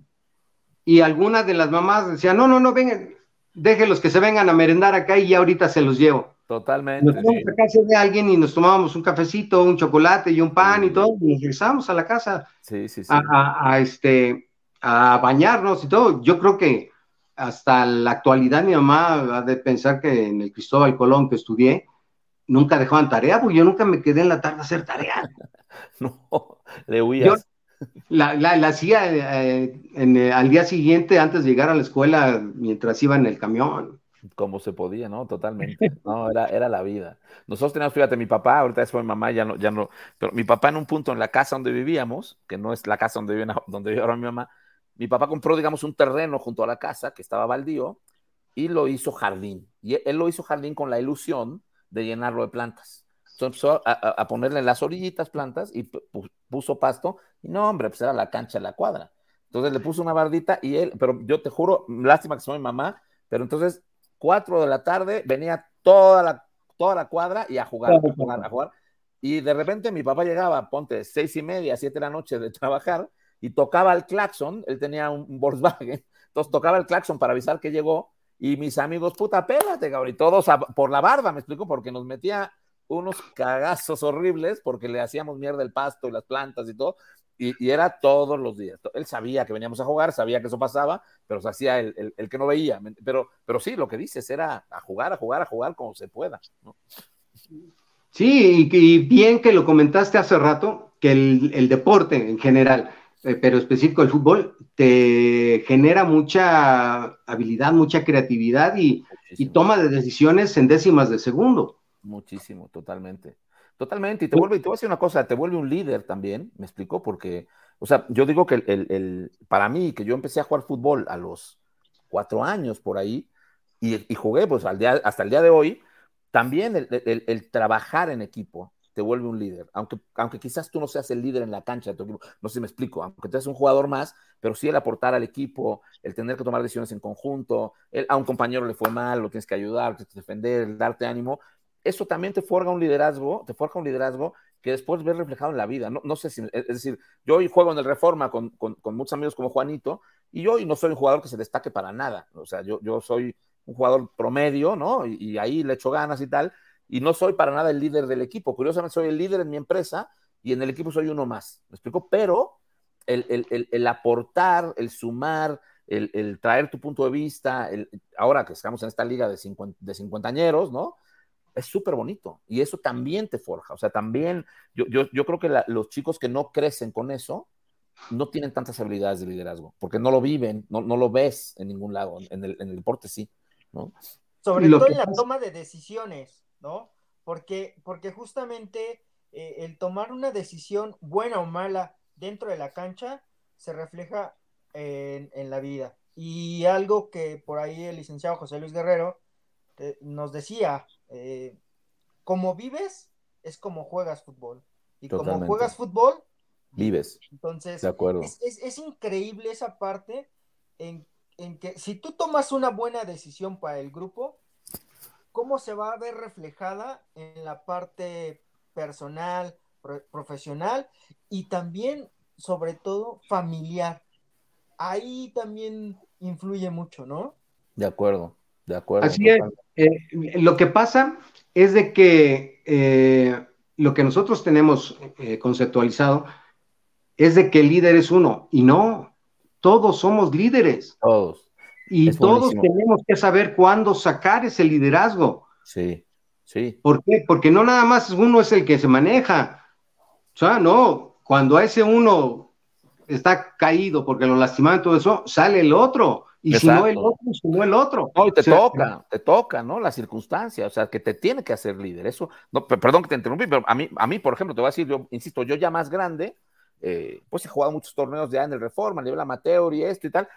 Y algunas de las mamás decían, no, no, no, vengan, déjenlos que se vengan a merendar acá y ya ahorita se los llevo. Totalmente. Nos fuimos a casa de alguien y nos tomábamos un cafecito, un chocolate y un pan y todo, y nos regresamos a la casa a, a- a, este, a bañarnos y todo. Yo creo que hasta la actualidad mi mamá ha de pensar que en el Cristóbal Colón que estudié, nunca dejaban tarea, porque yo nunca me quedé en la tarde a hacer tarea. <laughs> No, le huías. La, la, la hacía eh, en, eh, al día siguiente antes de llegar a la escuela mientras iba en el camión. como se podía, ¿no? Totalmente. No, era, era la vida. Nosotros teníamos, fíjate, mi papá, ahorita es mi mamá, ya no, ya no, pero mi papá en un punto en la casa donde vivíamos, que no es la casa donde vive, <laughs> donde vive ahora mi mamá, mi papá compró, digamos, un terreno junto a la casa que estaba baldío y lo hizo jardín. Y él lo hizo jardín con la ilusión de llenarlo de plantas. Entonces empezó a, ponerle las orillitas plantas y pu- pu- puso pasto. Y no, hombre, pues era la cancha la cuadra. Entonces le puso una bardita y él, pero yo te juro, lástima que soy mamá, pero entonces cuatro de la tarde venía toda la, toda la cuadra y a jugar, a jugar. Y de repente mi papá llegaba, ponte, seis y media, siete de la noche de trabajar y tocaba el claxon, él tenía un Volkswagen, <laughs> entonces tocaba el claxon para avisar que llegó y mis amigos, puta, pélate, cabrón, y todos a- por la barba, me explico, porque nos metía unos cagazos horribles porque le hacíamos mierda el pasto y las plantas y todo, y, era todos los días. Él sabía que veníamos a jugar, sabía que eso pasaba, pero se hacía el, el- el que no veía. Pero, pero sí, lo que dices era a jugar, a jugar, a jugar como se pueda. ¿no? Sí, y, y bien que lo comentaste hace rato, que el, el deporte en general, eh, pero específico el fútbol, te genera mucha habilidad, mucha creatividad y, y toma de decisiones en décimas de segundo. Muchísimo, totalmente. Totalmente. Y te vuelve, y te voy a decir una cosa, te vuelve un líder también, me explico, porque, o sea, yo digo que el, el- el- para mí, que yo empecé a jugar fútbol a los cuatro años por ahí, y, y jugué pues al día, hasta el día de hoy, también el, el- el trabajar en equipo te vuelve un líder, aunque, aunque quizás tú no seas el líder en la cancha de tu equipo, no sé si me explico, aunque tú seas un jugador más, pero sí el aportar al equipo, el tener que tomar decisiones en conjunto, el- a un compañero le fue mal, lo tienes que ayudar, tienes que defender, darte ánimo, eso también te forja un liderazgo, te forja un liderazgo que después ves reflejado en la vida. No, no sé si, es decir, yo hoy juego en el Reforma con, con, con muchos amigos como Juanito, y yo hoy no soy un jugador que se destaque para nada. O sea, yo, yo soy un jugador promedio, ¿no? Y, y ahí le echo ganas y tal, y no soy para nada el líder del equipo. Curiosamente, soy el líder en mi empresa y en el equipo soy uno más. ¿Me explico? Pero el, el, el, el aportar, el sumar, el, el, traer tu punto de vista, el, ahora que estamos en esta liga de, cincuenta, de cincuentañeros, ¿no? Es súper bonito y eso también te forja. O sea, también yo, yo, yo creo que la, los chicos que no crecen con eso no tienen tantas habilidades de liderazgo porque no lo viven, no, no lo ves en ningún lado. En el, en el deporte sí, ¿no? Sobre todo en la toma de decisiones, ¿no? Porque, porque justamente eh, el tomar una decisión buena o mala dentro de la cancha se refleja en, en, la vida. Y algo que por ahí el licenciado José Luis Guerrero eh, nos decía, eh, como vives es como juegas fútbol. Y Totalmente. como juegas fútbol, vives. Entonces, de acuerdo. Es, es, es increíble esa parte en, en, que si tú tomas una buena decisión para el grupo, ¿cómo se va a ver reflejada en la parte personal, pro, profesional y también, sobre todo, familiar? Ahí también influye mucho, ¿no? De acuerdo, de acuerdo. Así es. Eh, lo que pasa es de que eh, lo que nosotros tenemos eh, conceptualizado es de que el líder es uno, y no, todos somos líderes. Todos. Y es todos buenísimo. tenemos que saber cuándo sacar ese liderazgo. Sí, sí. ¿Por qué? Porque no nada más uno es el que se maneja. O sea, no, cuando a ese uno está caído porque lo lastimaron y todo eso, sale el otro. Y Exacto. si no el otro, si no el otro. No, y te o sea, toca, te toca, ¿no? La circunstancia, o sea, que te tiene que hacer líder. Eso, no, perdón que te interrumpí, pero a mí, a mí, por ejemplo, te voy a decir, yo insisto, yo ya más grande, eh, pues he jugado muchos torneos ya en el Reforma, nivel amateur y esto y tal,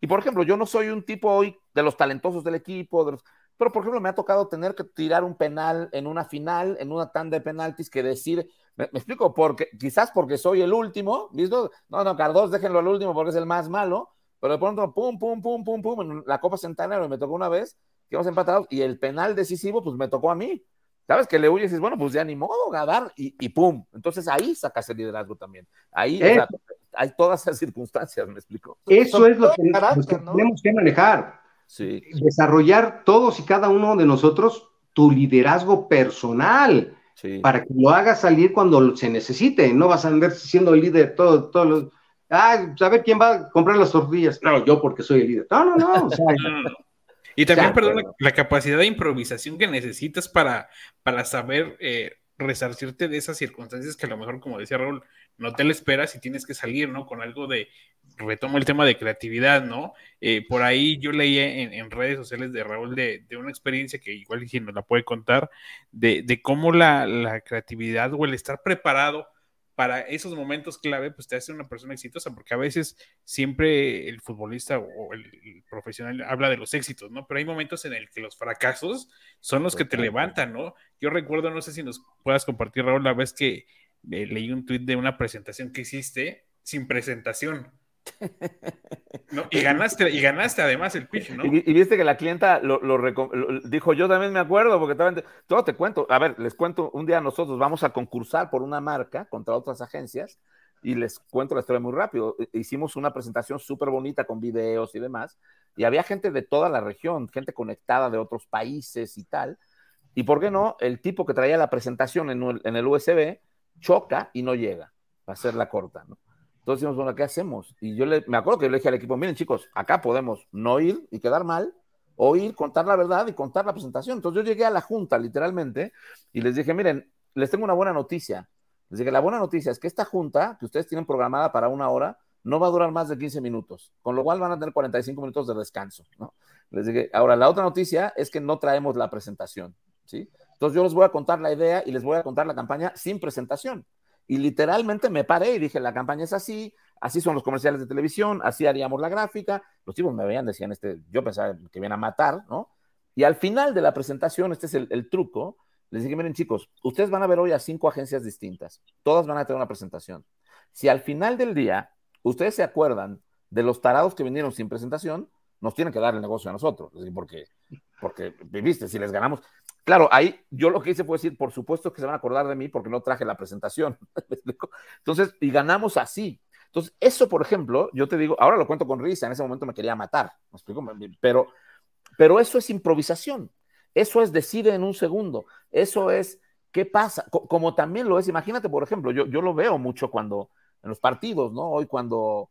Y por ejemplo, yo no soy un tipo hoy de los talentosos del equipo, de los- pero por ejemplo me ha tocado tener que tirar un penal en una final, en una tanda de penaltis que decir, me, me explico, porque quizás porque soy el último, ¿listo? No, no, Cardos, déjenlo al último porque es el más malo, pero de pronto, pum, pum, pum, pum, pum, en la Copa Centenario me tocó una vez, que íbamos empatados, y el penal decisivo, pues me tocó a mí. ¿Sabes? Que le huyes y dices, bueno, pues ya ni modo, Gadar, y, y pum. Entonces ahí sacas el liderazgo también. Ahí, o sea, Eso. Hay todas esas circunstancias, me explico. Eso es lo que, carácter, lo que ¿no? tenemos que manejar. Sí. Desarrollar todos y cada uno de nosotros tu liderazgo personal Sí. para que lo hagas salir cuando se necesite. No vas a andar siendo el líder todo, todos los. Ah, pues, a ver quién va a comprar las tortillas. No, yo porque soy el líder. No, no, no. o sea, <laughs> Y también, Ya, perdón, la, pero- la capacidad de improvisación que necesitas para, para saber eh, resarcirte de esas circunstancias que a lo mejor, como decía Raúl, no te lo esperas y tienes que salir, ¿no? Con algo de, retomo el tema de creatividad, ¿no? Eh, por ahí yo leía en, en redes sociales de Raúl de, de una experiencia que igual si nos la puede contar, de, de cómo la, la creatividad o el estar preparado para esos momentos clave, pues te hace una persona exitosa, porque a veces siempre el futbolista o el, el profesional habla de los éxitos, ¿no? Pero hay momentos en el que los fracasos son los que te levantan, ¿no? Yo recuerdo, no sé si nos puedas compartir, Raúl, la vez que eh, leí un tuit de una presentación que hiciste sin presentación. <laughs> ¿no? Y ganaste, y ganaste además el pitch, ¿no? Y, y viste que la clienta lo, lo lo- dijo, yo también me acuerdo, porque también, todo te cuento, a ver, les cuento, un día nosotros vamos a concursar por una marca contra otras agencias, y les cuento la historia muy rápido. E- Hicimos una presentación súper bonita con videos y demás, y había gente de toda la región, gente conectada de otros países y tal, y por qué no, el tipo que traía la presentación en, en el USB choca y no llega, para hacerla corta, ¿no? Entonces dijimos, bueno, ¿qué hacemos? Y yo le, me acuerdo que yo le dije al equipo, miren chicos, acá podemos no ir y quedar mal, o ir, contar la verdad y contar la presentación. Entonces yo llegué a la junta, literalmente, y les dije, miren, les tengo una buena noticia. Les dije, la buena noticia es que esta junta, que ustedes tienen programada para una hora, no va a durar más de 15 minutos, con lo cual van a tener 45 minutos de descanso, ¿no? Les dije, ahora, la otra noticia es que no traemos la presentación, ¿sí? Entonces yo les voy a contar la idea y les voy a contar la campaña sin presentación. Y literalmente me paré y dije, la campaña es así, así son los comerciales de televisión, así haríamos la gráfica. Los tipos me veían, decían, este, yo pensaba que vienen a matar, ¿no? Y al final de la presentación, este es el, el truco, les dije, miren chicos, ustedes van a ver hoy a cinco agencias distintas, todas van a tener una presentación. Si al final del día ustedes se acuerdan de los tarados que vinieron sin presentación, nos tienen que dar el negocio a nosotros, porque, porque, viste, si les ganamos, Claro, ahí yo lo que hice fue decir, por supuesto que se van a acordar de mí porque no traje la presentación. <laughs> Entonces, y ganamos así. Entonces, eso, por ejemplo, yo te digo, ahora lo cuento con risa, en ese momento me quería matar. Pero, pero eso es improvisación. Eso es decide en un segundo. Eso es qué pasa. Co- Como también lo es, imagínate, por ejemplo, yo, yo lo veo mucho cuando en los partidos, ¿no? Hoy cuando,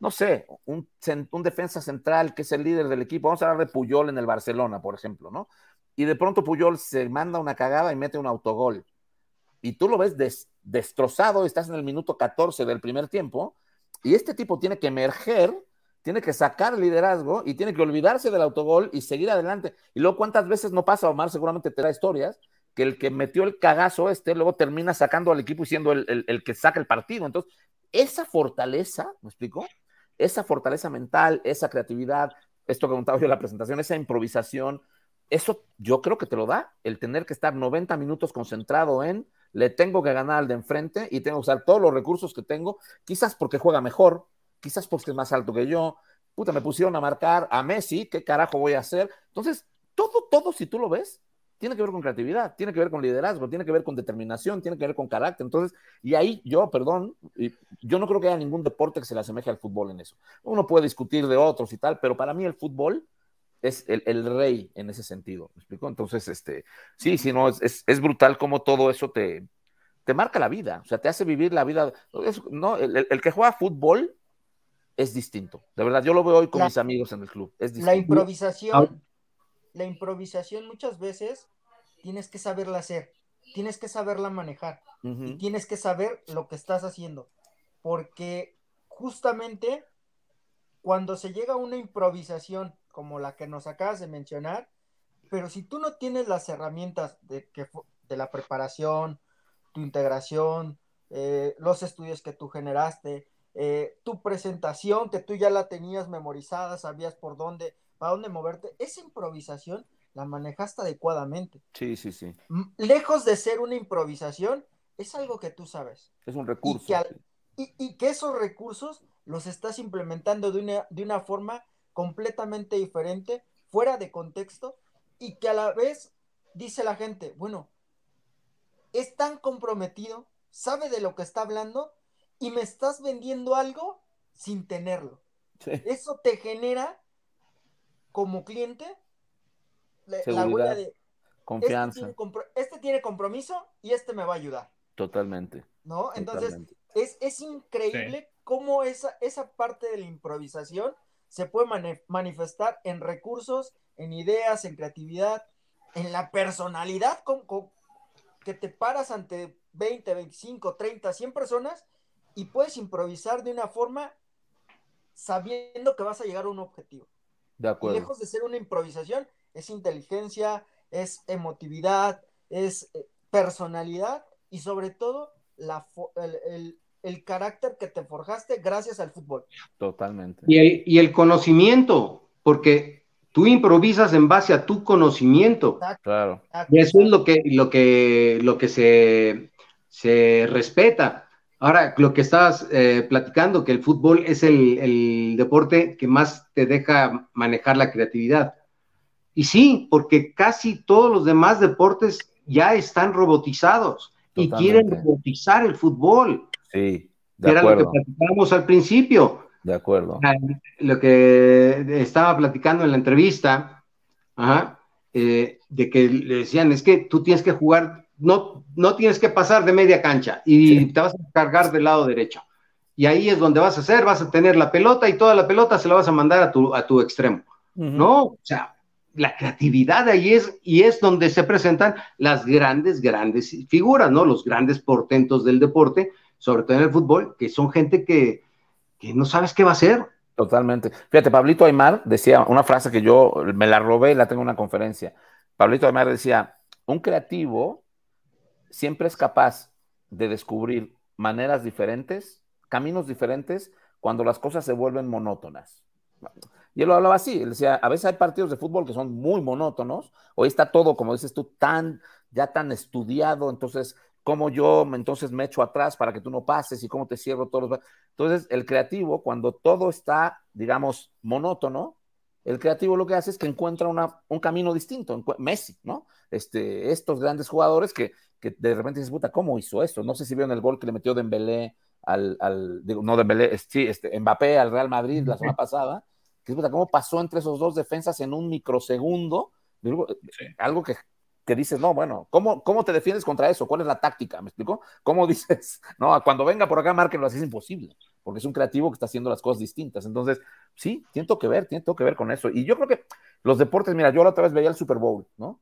no sé, un, un defensa central que es el líder del equipo, vamos a hablar de Puyol en el Barcelona, por ejemplo, ¿no? Y de pronto Puyol se manda una cagada y mete un autogol. Y tú lo ves des- destrozado, estás en el minuto 14 del primer tiempo, y este tipo tiene que emerger, tiene que sacar liderazgo y tiene que olvidarse del autogol y seguir adelante. Y luego, ¿cuántas veces no pasa, Omar? Seguramente te da historias, que el que metió el cagazo este, luego termina sacando al equipo y siendo el, el- el que saca el partido. Entonces, esa fortaleza, ¿me explico? Esa fortaleza mental, esa creatividad, esto que contaba yo en la presentación, esa improvisación, eso yo creo que te lo da el tener que estar 90 minutos concentrado en le tengo que ganar al de enfrente y tengo que usar todos los recursos que tengo, quizás porque juega mejor, quizás porque es más alto que yo, puta, me pusieron a marcar a Messi, ¿qué carajo voy a hacer? Entonces, todo, todo, si tú lo ves, tiene que ver con creatividad, tiene que ver con liderazgo, tiene que ver con determinación, tiene que ver con carácter. Entonces, y ahí yo, perdón, yo no creo que haya ningún deporte que se le asemeje al fútbol en eso. Uno puede discutir de otros y tal, pero para mí el fútbol es el, el rey en ese sentido, ¿me explico? Entonces, este, sí, sí, no, es, es, es brutal cómo todo eso te, te marca la vida, o sea, te hace vivir la vida. Es- no, el, el- el que juega fútbol es distinto, de verdad, yo lo veo hoy con La- mis amigos en el club, es La improvisación, la improvisación muchas veces tienes que saberla hacer, tienes que saberla manejar y tienes que saber lo que estás haciendo, porque justamente cuando se llega a una improvisación como la que nos acabas de mencionar, pero si tú no tienes las herramientas de, que, de la preparación, tu integración, eh, los estudios que tú generaste, eh, tu presentación que tú ya la tenías memorizada, sabías por dónde, para dónde moverte, esa improvisación la manejaste adecuadamente. Sí, sí, sí. Lejos de ser una improvisación, es algo que tú sabes. Es un Y recurso. que, al- y- y que esos recursos los estás implementando de una, de una forma completamente diferente, fuera de contexto, y que a la vez dice la gente, bueno, es tan comprometido, sabe de lo que está hablando, y me estás vendiendo algo sin tenerlo. Sí. Eso te genera, como cliente, la, la Seguridad, huella de, este Confianza, tiene, este tiene compromiso y este me va a ayudar, totalmente. ¿no? Entonces, totalmente. es, es increíble cómo esa, esa parte de la improvisación se puede manifestar en recursos, en ideas, en creatividad, en la personalidad con, con- que te paras ante 20, 25, 30, 100 personas y puedes improvisar de una forma sabiendo que vas a llegar a un objetivo. De Y acuerdo. lejos de ser una improvisación, es inteligencia, es emotividad, es eh, personalidad y sobre todo la el- el carácter que te forjaste gracias al fútbol. Totalmente. Y, y el conocimiento, porque tú improvisas en base a tu conocimiento. Claro. Y eso es lo que, lo que, lo que se, se respeta. Ahora, lo que estabas eh, platicando, que el fútbol es el, el deporte que más te deja manejar la creatividad. Y sí, porque casi todos los demás deportes ya están robotizados y quieren robotizar el fútbol, Sí, que de era lo que platicábamos al principio. De acuerdo. Ah, Lo que estaba platicando en la entrevista, ajá, eh, de que le decían, es que tú tienes que jugar, no, no tienes que pasar de media cancha y te vas a cargar del lado derecho. Y ahí es donde vas a hacer, vas a tener la pelota y toda la pelota se la vas a mandar a tu, a tu extremo. No, o sea, la creatividad ahí es, y es donde se presentan las grandes, grandes figuras, ¿no? Los grandes portentos del deporte, sobre todo en el fútbol, que son gente que, que no sabes qué va a hacer. Totalmente. Fíjate, Pablito Aymar decía una frase que yo me la robé, la tengo en una conferencia. Pablito Aymar decía, un creativo siempre es capaz de descubrir maneras diferentes, caminos diferentes, cuando las cosas se vuelven monótonas. Y él lo hablaba así, él decía, a veces hay partidos de fútbol que son muy monótonos, hoy está todo, como dices tú, tan, ya tan estudiado, entonces, ¿cómo yo entonces me echo atrás para que tú no pases y cómo te cierro todos los... Entonces, el creativo, cuando todo está, digamos, monótono, el creativo lo que hace es que encuentra una, un camino distinto. Messi, ¿no? Este, estos grandes jugadores que, que de repente dices, puta, ¿cómo hizo eso? No sé si vieron el gol que le metió Dembélé al, al digo, no Dembélé, sí, este, Mbappé al Real Madrid la semana pasada, que es, puta, ¿cómo pasó entre esos dos defensas en un microsegundo? Algo que, que dices, no, bueno, ¿cómo, ¿cómo te defiendes contra eso? ¿Cuál es la táctica? ¿Me explico? ¿Cómo <laughs> dices, no, cuando venga por acá, márquenlo así, es imposible, porque es un creativo que está haciendo las cosas distintas. Entonces, sí, tiene todo que ver, tiene que ver con eso. Y yo creo que los deportes, mira, yo la otra vez veía el Super Bowl, ¿no?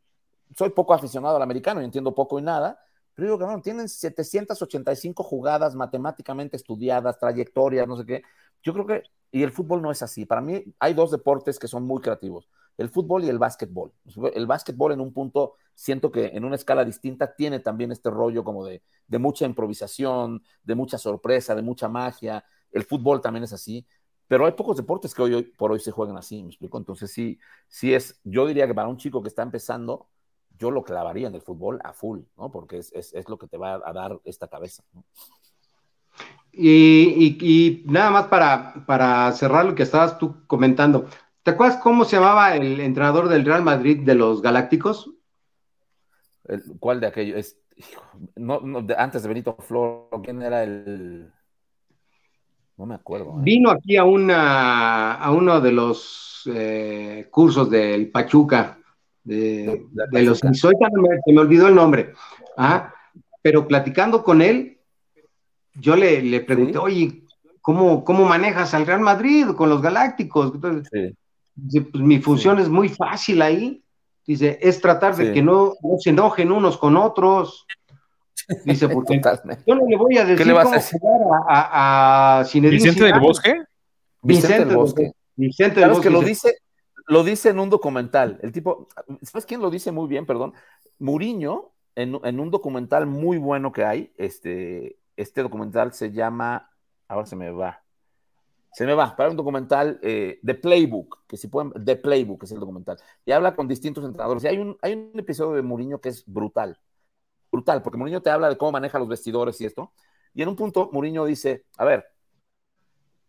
Soy poco aficionado al americano y entiendo poco y nada, pero digo, cabrón, tienen 785 jugadas matemáticamente estudiadas, trayectorias, no sé qué. Yo creo que, y el fútbol no es así. Para mí hay dos deportes que son muy creativos, el fútbol y el básquetbol. El básquetbol en un punto, siento que en una escala distinta tiene también este rollo como de, de mucha improvisación, de mucha sorpresa, de mucha magia. El fútbol también es así, pero hay pocos deportes que hoy, por hoy se juegan así, ¿me explico? Entonces sí, sí es, yo diría que para un chico que está empezando, yo lo clavaría en el fútbol a full, ¿no? Porque es, es, lo que te va a dar esta cabeza. Y, y- y nada más para, para cerrar lo que estabas tú comentando. ¿Te acuerdas cómo se llamaba el entrenador del Real Madrid de los Galácticos? ¿Cuál de aquello? Es, no, no, de- antes de Benito Floro, ¿quién era el...? No me acuerdo. ¿eh? Vino aquí a, una, a uno de los eh, cursos del Pachuca, de, De de los no me, se me olvidó el nombre. Ajá. Pero platicando con él, yo le, le pregunté, Sí. oye, ¿cómo, ¿cómo manejas al Real Madrid con los Galácticos? Entonces, Sí. Dice, pues mi función es muy fácil ahí. Dice, es tratar de Sí. que no, no se enojen unos con otros. Dice, porque <laughs> yo no le voy a decir le vas a cómo decir? jugar a, a, Vicente del. Bosque. Vicente del Bosque. Vicente del Bosque que lo dice, dice, lo dice en un documental. El tipo, ¿sabes quién lo dice muy bien? Perdón. Muriño, en, en un documental muy bueno que hay, este, este documental se llama, ahora se me va, se me va, para un documental de eh, Playbook, que si pueden, The Playbook es el documental, y habla con distintos entrenadores. Y hay un, hay un episodio de Mourinho que es brutal, brutal, porque Mourinho te habla de cómo maneja los vestidores y esto, y en un punto Mourinho dice, a ver,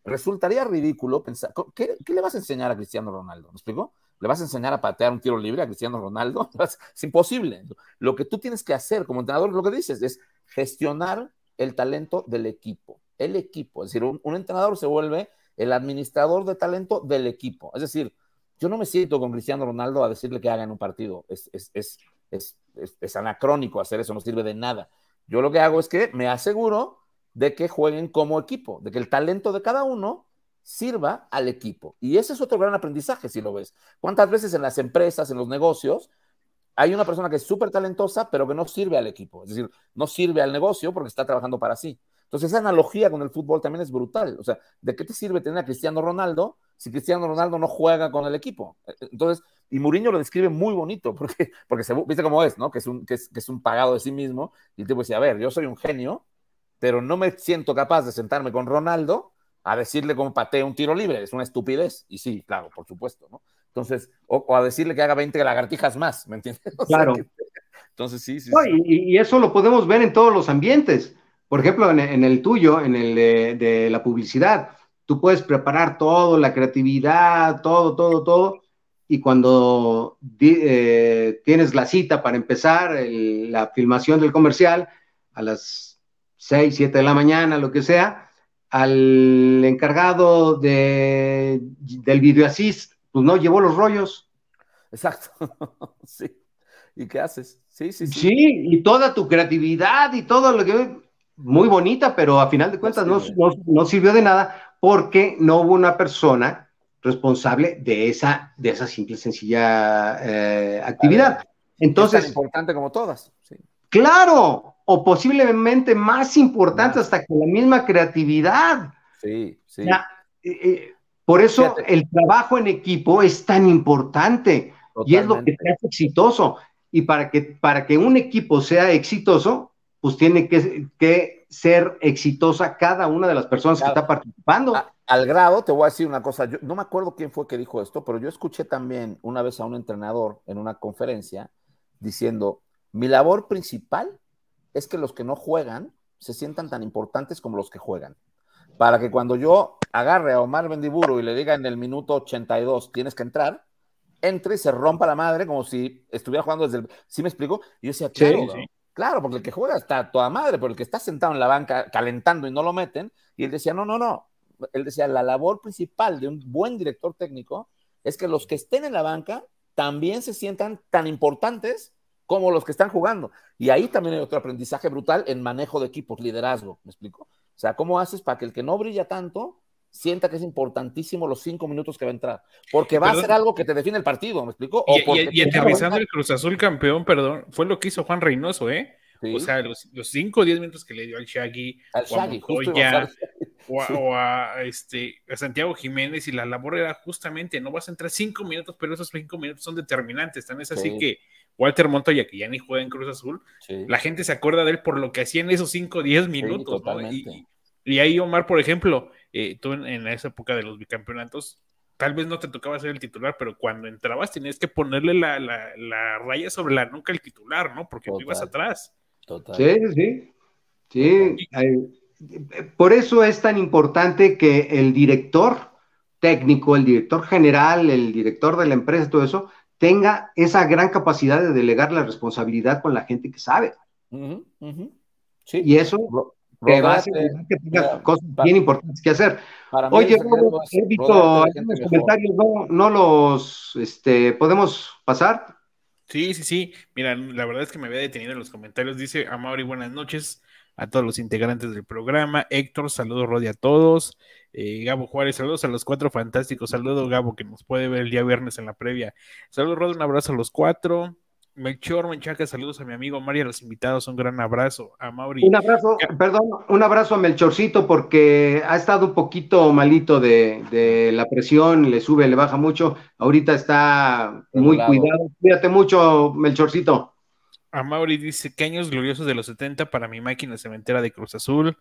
resultaría ridículo pensar, ¿qué, qué le vas a enseñar a Cristiano Ronaldo? ¿Me explico? ¿Le vas a enseñar a patear un tiro libre a Cristiano Ronaldo? <laughs> Es imposible. Lo que tú tienes que hacer como entrenador, lo que dices, es gestionar el talento del equipo. El equipo. Es decir, un entrenador se vuelve el administrador de talento del equipo. Es decir, yo no me siento con Cristiano Ronaldo a decirle que haga en un partido. Es, es, es, es, anacrónico hacer eso, no sirve de nada. Yo lo que hago es que me aseguro de que jueguen como equipo, de que el talento de cada uno sirva al equipo. Y ese es otro gran aprendizaje, si lo ves. ¿Cuántas veces en las empresas, en los negocios, hay una persona que es súper talentosa, pero que no sirve al equipo? Es decir, no sirve al negocio porque está trabajando para sí. Entonces, esa analogía con el fútbol también es brutal. O sea, ¿de qué te sirve tener a Cristiano Ronaldo si Cristiano Ronaldo no juega con el equipo? Eh, eh, entonces, y Mourinho lo describe muy bonito, <laughs> porque, porque se, viste cómo es, ¿no? Que es, un, que, es, que es un pagado de sí mismo. Y el tipo decía, a ver, yo soy un genio, pero no me siento capaz de sentarme con Ronaldo a decirle cómo patea un tiro libre. Es una estupidez. Y sí, claro, por supuesto, ¿no? Entonces, o, a decirle que haga 20 lagartijas más, ¿me entiendes? <laughs> claro. entonces, sí, sí. Y, y, eso lo podemos ver en todos los ambientes. Por ejemplo, en, el tuyo, en el de, la publicidad, tú puedes preparar todo, la creatividad, todo, todo, todo, y cuando eh, tienes la cita para empezar la filmación del comercial a las 6, 7 de la mañana, lo que sea, al encargado de, del video assist, pues no llevó los rollos. Exacto, <laughs> sí. ¿Y qué haces? Sí, sí, sí. Sí, y toda tu creatividad y todo lo que muy bonita, pero a final de cuentas no, no, sirvió de nada porque no hubo una persona responsable de esa, de esa simple, sencilla eh, actividad. Entonces, es tan importante como todas. Claro, o posiblemente más importante hasta que la misma creatividad. Sí, sí. Eh, eh, por eso el trabajo en equipo es tan importante y es lo que te hace exitoso. Y para que, para que un equipo sea exitoso, pues tiene que, ser exitosa cada una de las personas que está participando. al grado, te voy a decir una cosa, yo no me acuerdo quién fue que dijo esto, pero yo escuché también una vez a un entrenador en una conferencia diciendo, mi labor principal es que los que no juegan se sientan tan importantes como los que juegan. Para que cuando yo agarre a Omar Bendiburo y le diga en el minuto 82, tienes que entrar, entre y se rompa la madre como si estuviera jugando desde el... ¿Sí me explico? Y yo decía, claro, sí, Claro, porque el que juega está toda madre, pero el que está sentado en la banca calentando y no lo meten, y él decía, no, no, no. Él decía, la labor principal de un buen director técnico es que los que estén en la banca también se sientan tan importantes como los que están jugando. Y ahí también hay otro aprendizaje brutal en manejo de equipos, liderazgo, ¿me explico? O sea, ¿cómo haces para que el que no brilla tanto sienta que es importantísimo los cinco minutos que va a entrar, porque va a ser algo que te define el partido, ¿me explico? y, aterrizando el Cruz Azul campeón, perdón, fue lo que hizo Juan Reynoso, ¿eh? O sea, los, cinco o diez minutos que le dio al Shaggy, al Shaggy o, a, este, a Santiago Jiménez, y la labor era justamente, no vas a entrar cinco minutos, pero esos cinco minutos son determinantes, también es así que Walter Montoya, que ya ni juega en Cruz Azul, la gente se acuerda de él por lo que hacía en esos cinco o diez minutos, y, ahí Omar, por ejemplo, eh, tú en, esa época de los bicampeonatos, tal vez no te tocaba ser el titular, pero cuando entrabas tenías que ponerle la, raya sobre la nuca al titular, ¿no? Porque tú ibas atrás. Total. Sí, sí. Sí. Por eso es tan importante que el director técnico, el director general, el director de la empresa, todo eso, tenga esa gran capacidad de delegar la responsabilidad con la gente que sabe. Sí. Y eso que va a que tenga cosas bien importantes que hacer. Oye, he visto algunos comentarios, no, los este, podemos pasar. Sí, sí, sí. Mira, la verdad es que me había detenido en los comentarios. Dice Amaury, buenas noches a todos los integrantes del programa. Héctor, saludos, Rodi a todos. Eh, Gabo Juárez, saludos a los cuatro fantásticos. Saludos, Gabo, que nos puede ver el día viernes en la previa. Saludos, Rodi, un abrazo a los cuatro. Melchor Menchaca, saludos a mi amigo Mario, a los invitados, un gran abrazo. A Mauri. Un abrazo, perdón, un abrazo a Melchorcito porque ha estado un poquito malito de, la presión, le sube, le baja mucho. Ahorita está muy cuidado. Cuídate mucho, Melchorcito. A Mauri dice: ¿Qué años gloriosos de los 70 para mi máquina cementera de Cruz Azul?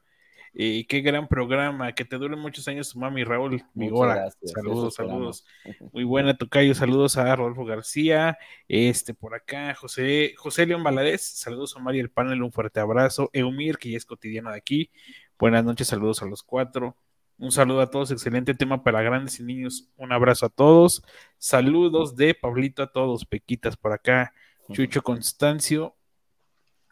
Eh, qué gran programa, que te dure muchos años tu mami Raúl Migora. Saludos, saludos. Muy buena Tocayo, saludos a Rodolfo García, este por acá, José, José León Valadez, saludos a María el panel, un fuerte abrazo. Eumir, que ya es cotidiano de aquí. Buenas noches, saludos a los cuatro. Un saludo a todos, excelente tema para grandes y niños. Un abrazo a todos. Saludos de Pablito a todos, Pequitas por acá. Chucho Constancio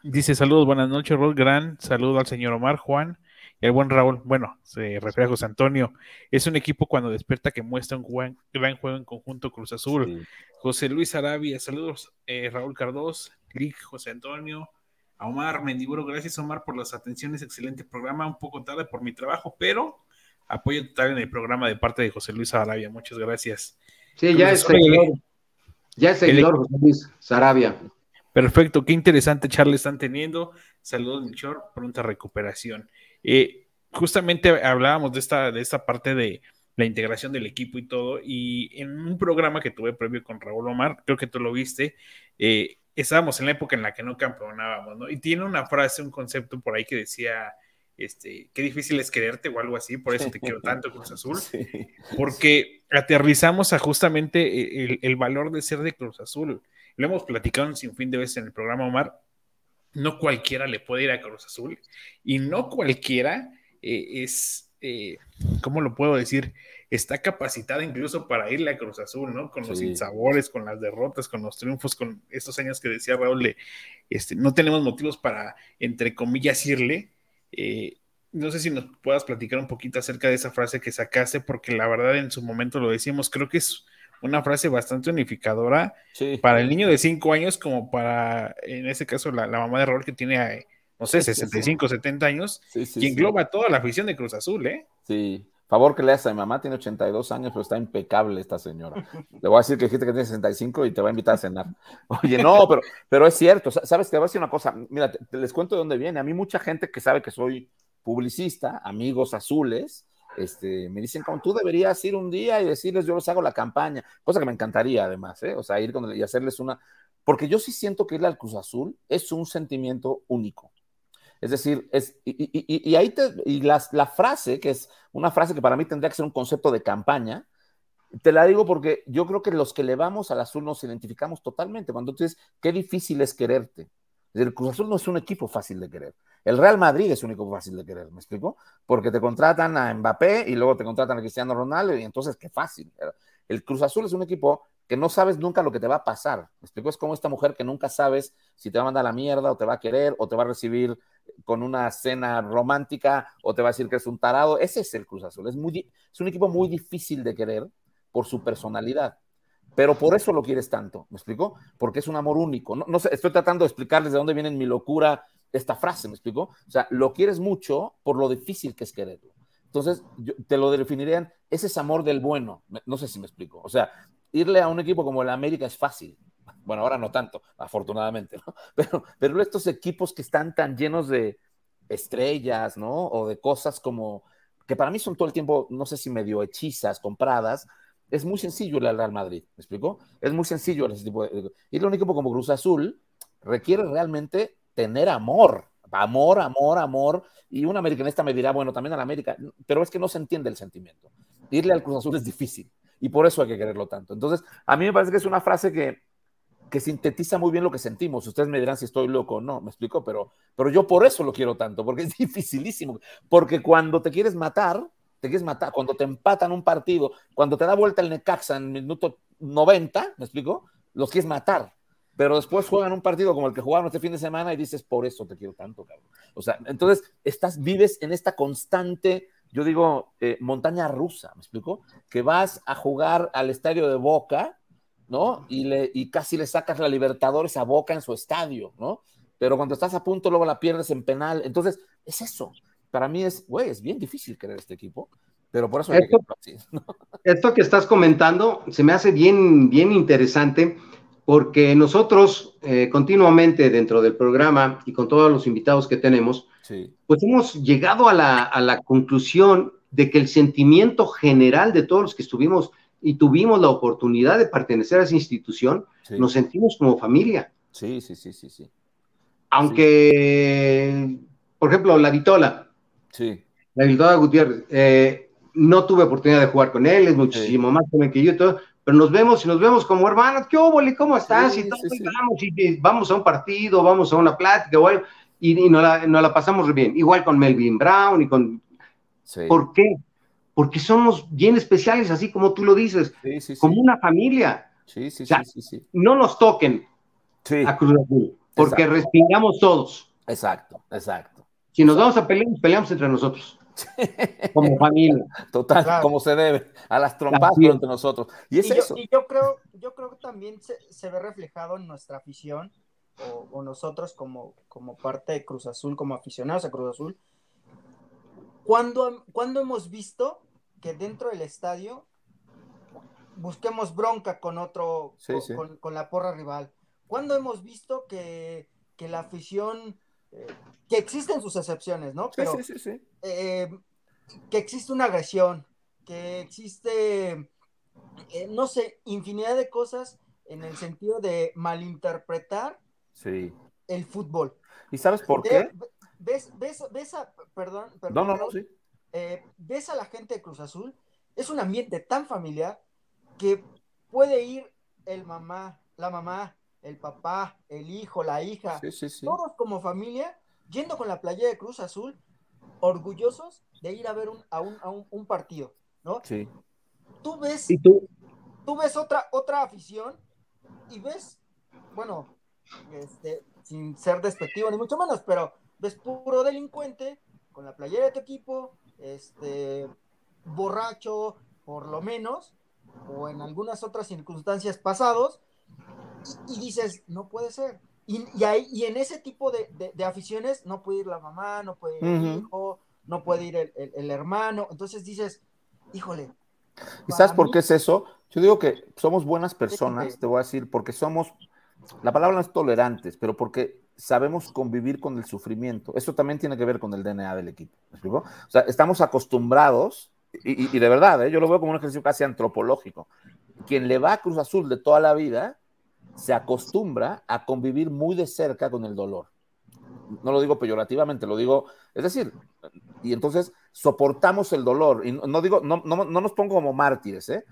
dice saludos, buenas noches, Rol. Gran saludo al señor Omar Juan al buen Raúl. Bueno, se refiere a José Antonio. Es un equipo cuando despierta que muestra un gran juego en conjunto Cruz Azul. José Luis Arabia, saludos, eh, Raúl Cardós, Lick, José Antonio. A Omar Mendiburo, gracias Omar por las atenciones, excelente programa, un poco tarde por mi trabajo, pero apoyo total en el programa de parte de José Luis Sarabia. Muchas gracias. Sí, ya es seguidor. Ya es seguidor, José Luis Sarabia. Perfecto, qué interesante charla están teniendo. Saludos, Michor, pronta recuperación. Eh, justamente hablábamos de esta, de esta parte de la integración del equipo y todo, y en un programa que tuve previo con Raúl Omar, creo que tú lo viste, eh, estábamos en la época en la que no campeonábamos, ¿no? Y tiene una frase, un concepto por ahí que decía, este, qué difícil es quererte o algo así, por eso te quiero tanto, Cruz Azul, <laughs> porque aterrizamos a justamente el, valor de ser de Cruz Azul. Lo hemos platicado un sinfín de veces en el programa, Omar. No cualquiera le puede ir a Cruz Azul y no cualquiera eh, es, eh, ¿cómo lo puedo decir? Está capacitada incluso para irle a Cruz Azul, ¿no? Con los insabores, con las derrotas, con los triunfos, con estos años que decía Raúl, este, no tenemos motivos para, entre comillas, irle, eh, no sé si nos puedas platicar un poquito acerca de esa frase que sacaste, porque la verdad en su momento lo decíamos, creo que es una frase bastante unificadora para el niño de 5 años como para, en ese caso, la, mamá de Raúl que tiene, no sé, 65, 70 años, y engloba toda la afición de Cruz Azul, ¿eh? Sí, favor que le hace a mi mamá, tiene 82 años, pero está impecable esta señora. Le voy a decir que dijiste que tiene 65 y te va a invitar a cenar. Oye, no, pero, pero es cierto, sabes te voy a decir una cosa, mira, les cuento de dónde viene. A mí mucha gente que sabe que soy publicista, amigos azules, este, me dicen, como tú deberías ir un día y decirles, yo les hago la campaña, cosa que me encantaría además, ¿eh? o sea, ir y hacerles una, porque yo sí siento que irle al Cruz Azul es un sentimiento único. Es decir, es, y, ahí te, y la, la frase, que es una frase que para mí tendría que ser un concepto de campaña, te la digo porque yo creo que los que le vamos al azul nos identificamos totalmente. Cuando tú dices, qué difícil es quererte. El Cruz Azul no es un equipo fácil de querer. El Real Madrid es un equipo fácil de querer, ¿me explico? Porque te contratan a Mbappé y luego te contratan a Cristiano Ronaldo y entonces qué fácil. El Cruz Azul es un equipo que no sabes nunca lo que te va a pasar. ¿Me explico? Es como esta mujer que nunca sabes si te va a mandar la mierda o te va a querer o te va a recibir con una cena romántica o te va a decir que es un tarado. Ese es el Cruz Azul. Es, un equipo muy difícil de querer por su personalidad. Pero por eso lo quieres tanto, ¿me explico? Porque es un amor único. No, sé, estoy tratando de explicarles de dónde viene mi locura esta frase, ¿me explico? O sea, lo quieres mucho por lo difícil que es quererlo. Entonces, te lo definirían, ese es amor del bueno. No sé si me explico. O sea, irle a un equipo como el América es fácil. Bueno, ahora no tanto, afortunadamente, ¿no? <laughs> Pero, pero estos equipos que están tan llenos de estrellas, ¿no? O de cosas como, que para mí son todo el tiempo, no sé si medio hechizas, compradas, es muy sencillo el Real Madrid, ¿me explico? Es muy sencillo ese tipo de... A un equipo como Cruz Azul requiere realmente tener amor, amor, amor, amor, y un americanista me dirá, bueno, también al América, pero es que no se entiende el sentimiento. Irle al Cruz Azul es difícil, y por eso hay que quererlo tanto. Entonces, a mí me parece que es una frase que, que sintetiza muy bien lo que sentimos. Ustedes me dirán si estoy loco o no, me explico, pero, pero yo por eso lo quiero tanto, porque es <laughs> dificilísimo. Porque cuando te quieres matar, te quieres matar, cuando te empatan un partido, cuando te da vuelta el Necaxa en el minuto 90, ¿me explico? Los quieres matar. Pero después juegan un partido como el que jugaron este fin de semana y dices, por eso te quiero tanto, cabrón. O sea, entonces estás, vives en esta constante yo digo, eh, montaña rusa, ¿me explico? Que vas a jugar al estadio de Boca, ¿no? Y, le, y casi le sacas la Libertadores a Boca en su estadio, ¿no? Pero cuando estás a punto, luego la pierdes en penal. Entonces, es eso. Para mí es, güey, es bien difícil querer este equipo, pero por eso... Esto, que, esto que estás comentando se me hace bien, bien interesante porque nosotros eh, continuamente dentro del programa y con todos los invitados que tenemos, pues hemos llegado a la, conclusión de que el sentimiento general de todos los que estuvimos y tuvimos la oportunidad de pertenecer a esa institución, nos sentimos como familia. Sí, sí, sí, sí, sí. Aunque, por ejemplo, la Vitola. Sí. David Toda Gutiérrez. Eh, no tuve oportunidad de jugar con él, es muchísimo más joven que yo todo, pero nos vemos y nos vemos como hermanos. ¿Qué óvole? ¿Cómo estás? Sí, y todo, sí, sí. vamos, y, vamos a un partido, vamos a una plática, o algo, y, y nos, la, nos la pasamos bien. Igual con Melvin Brown y con. ¿Por qué? Porque somos bien especiales, así como tú lo dices, como una familia. Sí, sí, O sea, sí. No nos toquen a Cruz Azul, porque Exacto. respiramos todos. exacto, exacto. Si nos vamos a pelear, nos peleamos entre nosotros, como <laughs> familia. Total, Claro. como se debe, a las trompas entre nosotros. Y es y, yo, eso. y yo creo, yo creo que también se, se ve reflejado en nuestra afición o, o nosotros como, como parte de Cruz Azul, como aficionados a Cruz Azul. ¿Cuándo, cuándo hemos visto que dentro del estadio busquemos bronca con otro, Sí, con, sí. con- con la porra rival? ¿Cuándo hemos visto que, que la afición, eh, que existen sus excepciones, ¿no? Pero sí, sí, sí. eh, que existe una agresión, que existe, eh, no sé, infinidad de cosas en el sentido de malinterpretar Sí. el fútbol. ¿Y sabes por qué? ¿Ves, ves, ves a, perdón, perdón, No, no, no, sí. eh, ves a la gente de Cruz Azul, es un ambiente tan familiar que puede ir el mamá, la mamá, el papá, el hijo, la hija, Sí, sí, sí. todos como familia, yendo con la playa de Cruz Azul, orgullosos de ir a ver un, a, un, a un- un partido, ¿no? Sí. Tú ves, Y tú, tú ves otra, otra afición y ves, bueno, este, sin ser despectivo ni mucho menos, pero ves puro delincuente con la playera de tu equipo, este, borracho, por lo menos, o en algunas otras circunstancias pasados, y, y dices, no puede ser. Y, y, ahí, y en ese tipo de, de- de aficiones no puede ir la mamá, no puede ir el hijo, no puede ir el, el- el hermano. Entonces dices, híjole. ¿Y sabes por qué es eso? Yo digo que somos buenas personas, te voy a decir, porque somos, la palabra no es tolerantes, pero porque sabemos convivir con el sufrimiento. Eso también tiene que ver con el DNA del equipo. ¿Me explico? O sea, estamos acostumbrados, y, y- y de verdad, ¿eh? yo lo veo como un ejercicio casi antropológico. Quien le va a Cruz Azul de toda la vida se acostumbra a convivir muy de cerca con el dolor. No lo digo peyorativamente, lo digo, es decir, y entonces soportamos el dolor. Y no, digo, no, no, no nos pongo como mártires, ¿eh?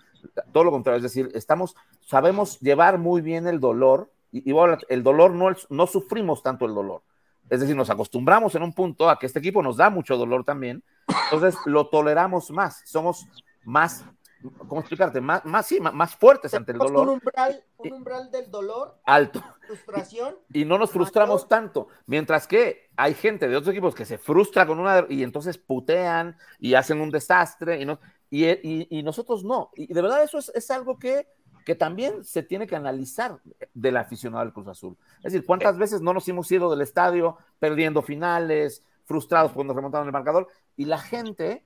todo lo contrario, es decir, estamos, sabemos llevar muy bien el dolor, y, el dolor no, no sufrimos tanto el dolor. Es decir, nos acostumbramos en un punto a que este equipo nos da mucho dolor también, entonces lo toleramos más, somos más, ¿cómo explicarte? Más, más, sí, más, más fuertes ante el un dolor umbral, un umbral del dolor, alto frustración. <laughs> y no nos frustramos tanto. Mientras que hay gente de otros equipos que se frustra con una y entonces putean y hacen un desastre y, no, y, y- y nosotros no. Y de verdad eso es, es algo que, que también se tiene que analizar del aficionado del Cruz Azul. Es decir, ¿cuántas veces no nos hemos ido del estadio perdiendo finales, frustrados cuando remontaron el marcador? Y la gente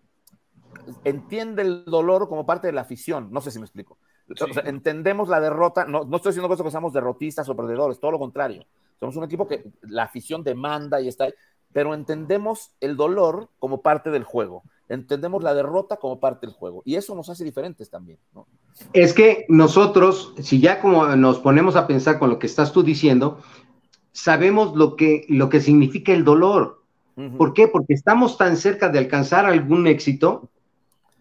entiende el dolor como parte de la afición. No sé si me explico. O sea, entendemos la derrota. No, no estoy diciendo que seamos derrotistas o perdedores, todo lo contrario. Somos un equipo que la afición demanda y está ahí, pero entendemos el dolor como parte del juego. Entendemos la derrota como parte del juego. Y eso nos hace diferentes también. ¿no? es que nosotros, si ya como nos ponemos a pensar con lo que estás tú diciendo, sabemos lo que, lo que significa el dolor. ¿Por qué? Porque estamos tan cerca de alcanzar algún éxito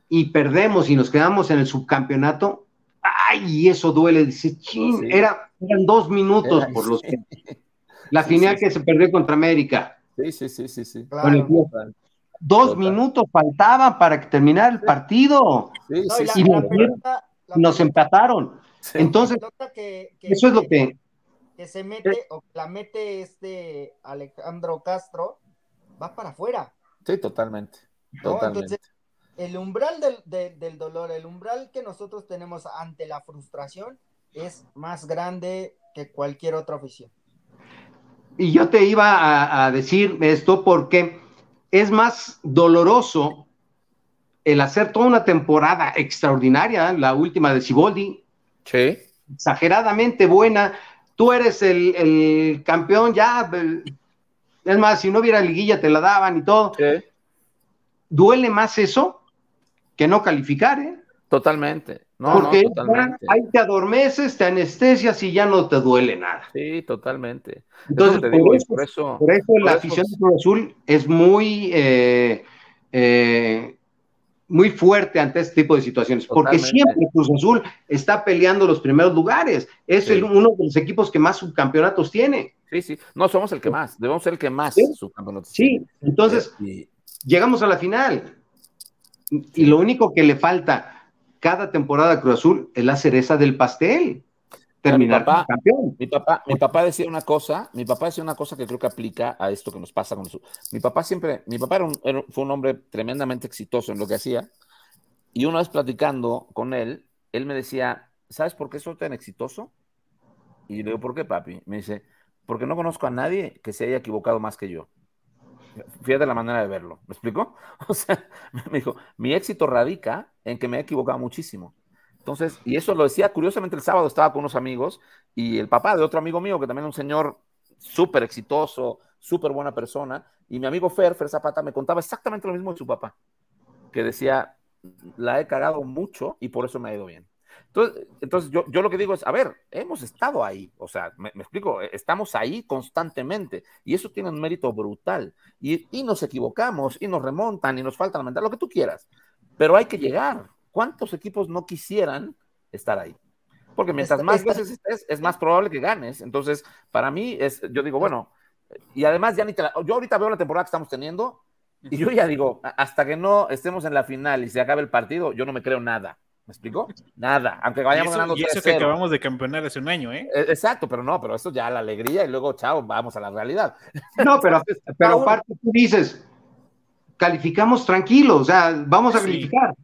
y perdemos y nos quedamos en el subcampeonato. ¡Ay! Y eso duele. Dice, chin, Sí. era, eran dos minutos Era- por los sí. que. <laughs> La Sí, final sí, que se perdió contra América. Sí, sí, sí, sí, sí. Claro. Dos Total. minutos faltaban para que terminara el partido. Sí, No, sí, y la, nos- pelota, Nos empataron. Sí. Entonces, que, que- eso es lo que. que se mete o la mete este Alejandro Castro va para afuera. Sí, totalmente. ¿no? Totalmente. Entonces, el umbral del, del- del dolor, el umbral que nosotros tenemos ante la frustración es más grande que cualquier otra afición. Y yo te iba a, a decir esto porque es más doloroso el hacer toda una temporada extraordinaria, la última de Ciboldi, Sí. exageradamente buena. Tú eres el, el campeón ya. el- Es más, si no hubiera liguilla te la daban y todo. Sí. Duele más eso que no calificar, ¿eh? Totalmente. No, Porque no, totalmente. ahí te adormeces, te anestesias y ya no te duele nada. Sí, totalmente. Entonces, por eso- por eso, Por eso por la afición de Cruz Azul es muy, eh, eh, muy fuerte ante este tipo de situaciones, porque siempre Cruz Azul está peleando los primeros lugares. Es Sí. el- uno de los equipos que más subcampeonatos tiene. Sí, sí. No, somos el que más. Debemos ser el que más Sí. subcampeonatos Sí, tiene. entonces Y- llegamos a la final. Y lo único que le falta cada temporada a Cruz Azul es la cereza del pastel. Terminar papá- como campeón. Mi papá, mi papá decía una cosa, mi papá decía una cosa que creo que aplica a esto que nos pasa con su. Mi papá siempre, mi papá era un- era- fue un hombre tremendamente exitoso en lo que hacía. Y una vez platicando con él, él me decía, ¿sabes por qué soy tan exitoso? Y le digo, ¿por qué, papi? Me dice, porque no conozco a nadie que se haya equivocado más que yo. Fíjate la manera de verlo. ¿Me explico? <laughs> O sea, me dijo, mi éxito radica en que me he equivocado muchísimo. Entonces, y eso lo decía curiosamente el sábado, estaba con unos amigos y el papá de otro amigo mío, que también es un señor súper exitoso, súper buena persona, y mi amigo Fer, Fer Zapata, me contaba exactamente lo mismo de su papá, que decía, la he cagado mucho y por eso me ha ido bien. Entonces, entonces yo, yo lo que digo es, a ver, hemos estado ahí, o sea, me, me explico, estamos ahí constantemente y eso tiene un mérito brutal y, y nos equivocamos y nos remontan y nos falta lamentar, lo que tú quieras, pero hay que llegar. ¿Cuántos equipos no quisieran estar ahí? Porque mientras más veces estés, es más probable que ganes. Entonces, para mí, es, yo digo, bueno, y además ya ni te la- yo ahorita veo la temporada que estamos teniendo y yo ya digo, hasta que no estemos en la final y se acabe el partido, yo no me creo nada. ¿Me explico? Nada. Aunque Y vayamos eso, ganando y eso que 3-0. acabamos de campeonar hace un año, ¿eh? Eh, Exacto, pero no, pero esto ya la alegría y luego, chao, vamos a la realidad. No, pero, pero Paul. aparte tú dices, calificamos tranquilos, o sea, vamos a Sí. calificar.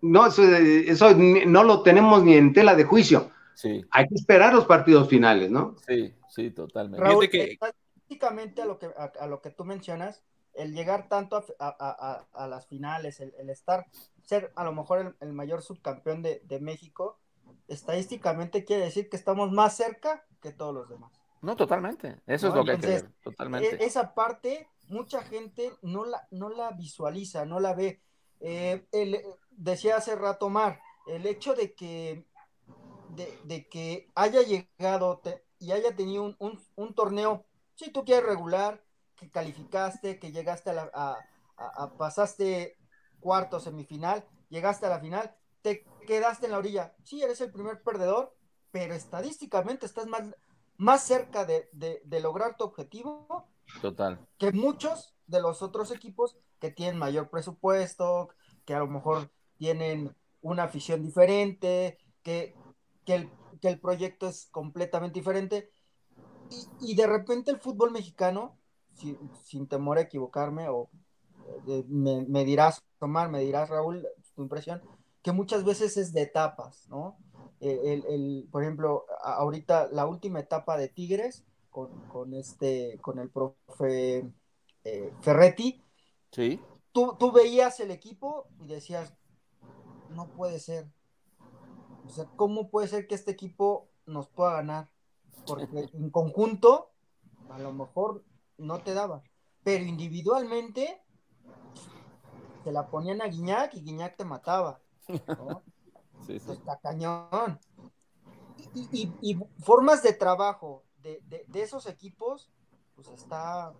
No, eso, eso no lo tenemos ni en tela de juicio. Sí, Hay que esperar los partidos finales, ¿no? sí, sí, totalmente. Raúl, Fíjate que- estadísticamente a lo que, a, a lo que tú mencionas, el llegar tanto a, a- a- a las finales, el, el estar, ser a lo mejor el, el mayor subcampeón de, de México, estadísticamente quiere decir que estamos más cerca que todos los demás. No, totalmente. Eso es lo entonces, que ver, totalmente. E- esa parte, mucha gente no la, no la visualiza, no la ve. Eh, el- decía hace rato Mar, el hecho de que, de, de que haya llegado te- y haya tenido un, un- un torneo, si tú quieres regular, que calificaste, que llegaste a la, a, a- a- pasaste cuarto, semifinal, llegaste a la final, te quedaste en la orilla. Sí, eres el primer perdedor, pero estadísticamente estás más, más cerca de, de- de lograr tu objetivo Total. que muchos de los otros equipos que tienen mayor presupuesto, que a lo mejor tienen una afición diferente, que, que, el, que el proyecto es completamente diferente. Y, y de repente el fútbol mexicano, sin, sin temor a equivocarme, o eh, me, me dirás, Omar, me dirás, Raúl, tu impresión, que muchas veces es de etapas, ¿no? Eh, el, el- por ejemplo, ahorita la última etapa de Tigres con, con este, con el profe eh, Ferretti, Sí, tú, tú veías el equipo y decías, no puede ser. O sea, ¿cómo puede ser que este equipo nos pueda ganar? Porque en conjunto, a lo mejor no te daba. Pero individualmente, te la ponían a Guiñac y Guiñac te mataba. ¿no? <laughs> sí, sí. está cañón. Y, y- y formas de trabajo de, de- de esos equipos, pues está.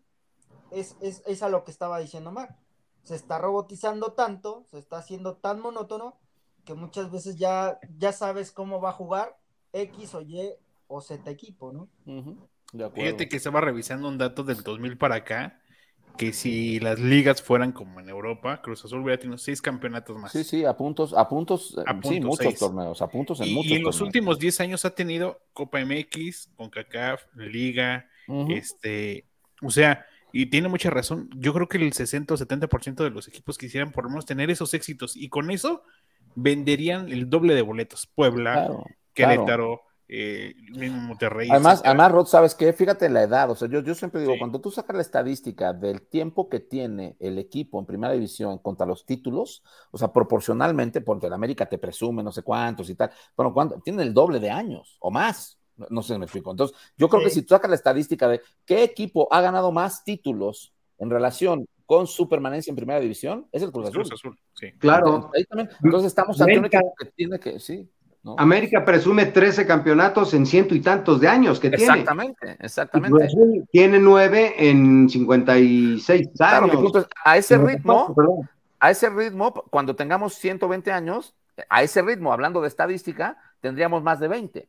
Es, es, es a lo que estaba diciendo Mar. Se está robotizando tanto, se está haciendo tan monótono, que muchas veces ya, ya sabes cómo va a jugar X o Y o Z equipo, ¿no? Ujú, De acuerdo. Fíjate que estaba revisando un dato del 2000 para acá, que si las ligas fueran como en Europa, Cruz Azul hubiera tenido seis campeonatos más. Sí, sí, a puntos, a puntos, A sí, puntos, muchos seis. torneos, a puntos en Y, muchos y en los últimos 10 años ha tenido Copa MX, CONCACAF, Liga, este, o sea, y tiene mucha razón. Yo creo que el 60 o 70% de los equipos quisieran por lo menos tener esos éxitos y con eso venderían el doble de boletos. Puebla, Claro, Querétaro, eh, mismo Monterrey. Además, etcétera. además, Rod, ¿sabes qué? Fíjate la edad. O sea, yo, yo siempre digo, Sí. cuando tú sacas la estadística del tiempo que tiene el equipo en primera división contra los títulos, o sea, proporcionalmente, porque el América te presume no sé cuántos y tal, bueno, ¿cuánto? tienen el doble de años o más. No, no sé si me explico. Entonces, yo creo que si tú sacas la estadística de qué equipo ha ganado más títulos en relación con su permanencia en primera división, es el Cruz Azul. Cruz Azul, sí. Claro. Entonces, ahí también- entonces estamos ante un equipo que tiene que, sí. ¿No? América presume 13 campeonatos en ciento y tantos de años que tiene. Exactamente, Cruz exactamente. Azul tiene nueve en 56 Claro, años. a ese 54, ritmo, perdón. a ese ritmo, cuando tengamos 120 años, a ese ritmo, hablando de estadística, tendríamos más de 20.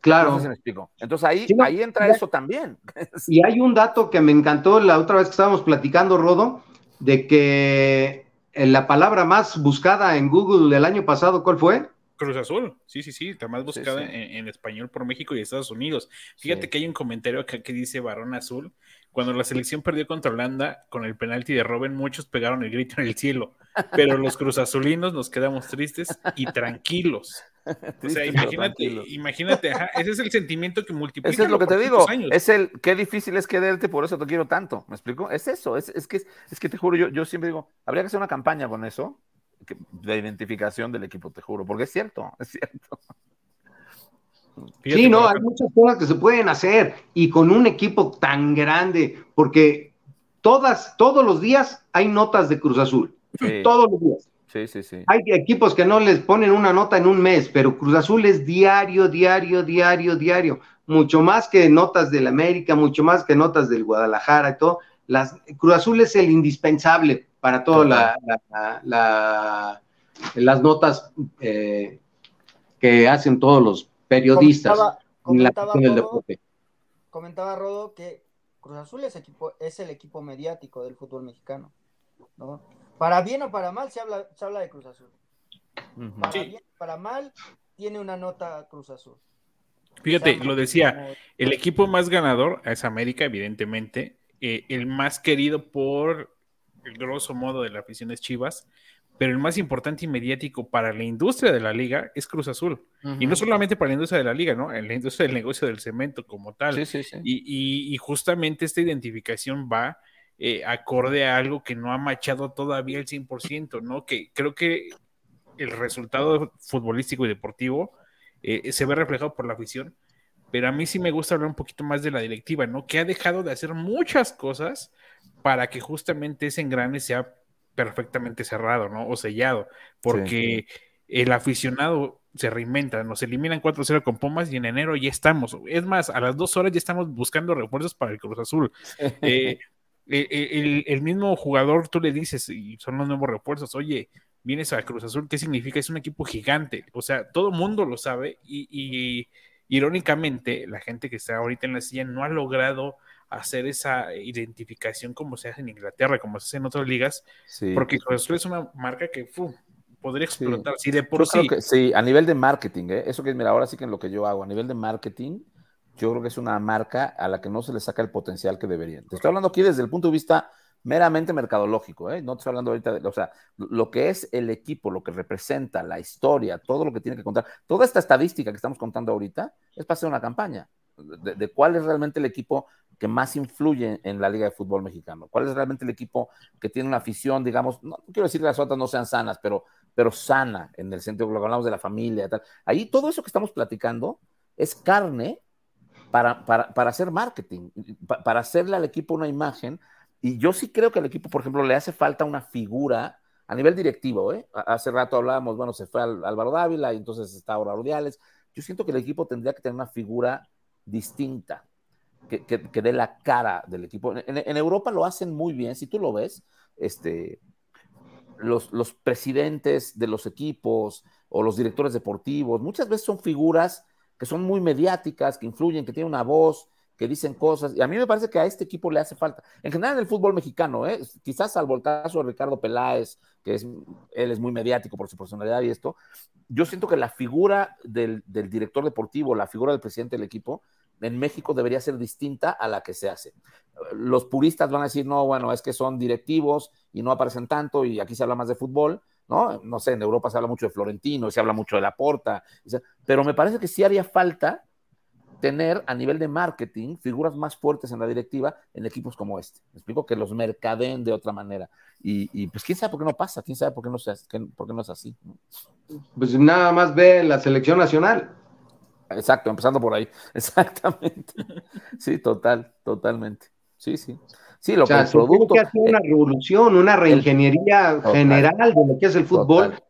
Claro. No sé si me explico. Entonces ahí, Sí, ahí entra ya- eso también. <laughs> Y hay un dato que me encantó la otra vez que estábamos platicando, Rodo, de que eh, la palabra más buscada en Google el año pasado, ¿cuál fue? Cruz Azul, sí, sí, sí, está más buscada sí. En, en español por México y Estados Unidos. Fíjate Sí. que hay un comentario acá que dice Barón Azul. Cuando la selección perdió contra Holanda con el penalti de Robben, muchos pegaron el grito en el cielo, pero los cruzazulinos nos quedamos tristes y tranquilos. O sea, imagínate, imagínate, ajá, ese es el sentimiento que multiplica. Ese es lo que te digo. años. Es el qué difícil es quererte, por eso te quiero tanto. ¿Me explico? Es eso. Es, es que, es que te juro, yo, yo siempre digo, habría que hacer una campaña con eso, de identificación del equipo, te juro, porque es cierto, <laughs> es cierto. Fíjate, sí, no, hay muchas cosas que se pueden hacer y con un equipo tan grande, porque todas, todos los días hay notas de Cruz Azul, Sí, todos los días. sí, sí. sí. Hay equipos que no les ponen una nota en un mes, pero Cruz Azul es diario, diario, diario, diario. Mucho más que notas del América, mucho más que notas del Guadalajara y todo. Las, Cruz Azul es el indispensable para todas la, la- la- las notas eh, que hacen todos los periodistas Comentaba, en la del Rodo, deporte. comentaba Rodo que Cruz Azul es, equipo, es el equipo mediático del fútbol mexicano. ¿no? Para bien o para mal se habla, se habla de Cruz Azul. Para Sí. bien o para mal tiene una nota Cruz Azul. Fíjate, O sea, lo decía, como- el equipo más ganador es América, evidentemente. Eh, el más querido por el grosso modo de la afición es Chivas, pero el más importante y mediático para la industria de la liga es Cruz Azul. Y no solamente para la industria de la liga, ¿no? En la industria del negocio del cemento como tal. Sí, sí, sí. Y, y- y justamente esta identificación va eh, acorde a algo que no ha machado todavía el 100%, ¿no? Que creo que el resultado futbolístico y deportivo eh, se ve reflejado por la afición, pero a mí sí me gusta hablar un poquito más de la directiva, ¿no? Que ha dejado de hacer muchas cosas para que justamente ese engrane sea perfectamente cerrado, ¿no? O sellado, porque el aficionado se reinventa, nos eliminan 4-0 con Pumas y en enero ya estamos. Es más, a las dos horas ya estamos buscando refuerzos para el Cruz Azul. <laughs> Eh, eh, eh, el, el mismo jugador, tú le dices, y son los nuevos refuerzos, oye, vienes a Cruz Azul, ¿qué significa? Es un equipo gigante. O sea, todo mundo lo sabe y, y irónicamente, la gente que está ahorita en la silla no ha logrado hacer esa identificación como se hace en Inglaterra, como se hace en otras ligas, Sí. porque Cruz Azul es una marca que fu, podría Sí. explotar. Si de Yo por creo sí, que sí, a nivel de marketing, ¿eh? eso que mira, ahora sí que en lo que yo hago, a nivel de marketing, yo creo que es una marca a la que no se le saca el potencial que debería. Te estoy hablando aquí desde el punto de vista meramente mercadológico, ¿eh? no estoy hablando ahorita de, o sea, lo que es el equipo, lo que representa, la historia, todo lo que tiene que contar, toda esta estadística que estamos contando ahorita es para hacer una campaña de, cuál es realmente el equipo que más influye en la Liga de Fútbol Mexicano, cuál es realmente el equipo que tiene una afición, digamos, no, quiero decir que las otras no sean sanas, pero, pero sana, en el sentido que hablamos de la familia, tal. Ahí todo eso que estamos platicando es carne para, para, para hacer marketing, pa- para hacerle al equipo una imagen. Y yo sí creo que al equipo, por ejemplo, le hace falta una figura a nivel directivo. ¿eh? Hace rato hablábamos, bueno, se fue al, Álvaro Dávila y entonces está ahora Ordiales. Yo siento que el equipo tendría que tener una figura distinta, que, que, que dé la cara del equipo. En, en Europa lo hacen muy bien, si tú lo ves, este, los, los presidentes de los equipos o los directores deportivos, muchas veces son figuras que son muy mediáticas, que influyen, que tienen una voz, que dicen cosas. Y a mí me parece que a este equipo le hace falta. En general, en el fútbol mexicano, ¿eh? quizás al caso de Ricardo Peláez, que es, él es muy mediático por su personalidad y esto, yo siento que la figura del, del director deportivo, la figura del presidente del equipo, en México debería ser distinta a la que se hace. Los puristas van a decir, no, bueno, es que son directivos y no aparecen tanto y aquí se habla más de fútbol, ¿no? No sé, en Europa se habla mucho de Florentino, se habla mucho de la Porta, pero me parece que sí haría falta tener a nivel de marketing figuras más fuertes en la directiva en equipos como este. Me explico que los mercaden de otra manera. Y, y, pues quién sabe por qué no pasa, quién sabe por qué no, se, por qué no es así. Pues nada más ve la selección nacional. Exacto, empezando por ahí. <laughs> Exactamente. Sí, total, totalmente. Sí, sí. Sí, lo o sea, que el producto. Que hacer una revolución, una reingeniería Total. general de lo que es el fútbol, Total.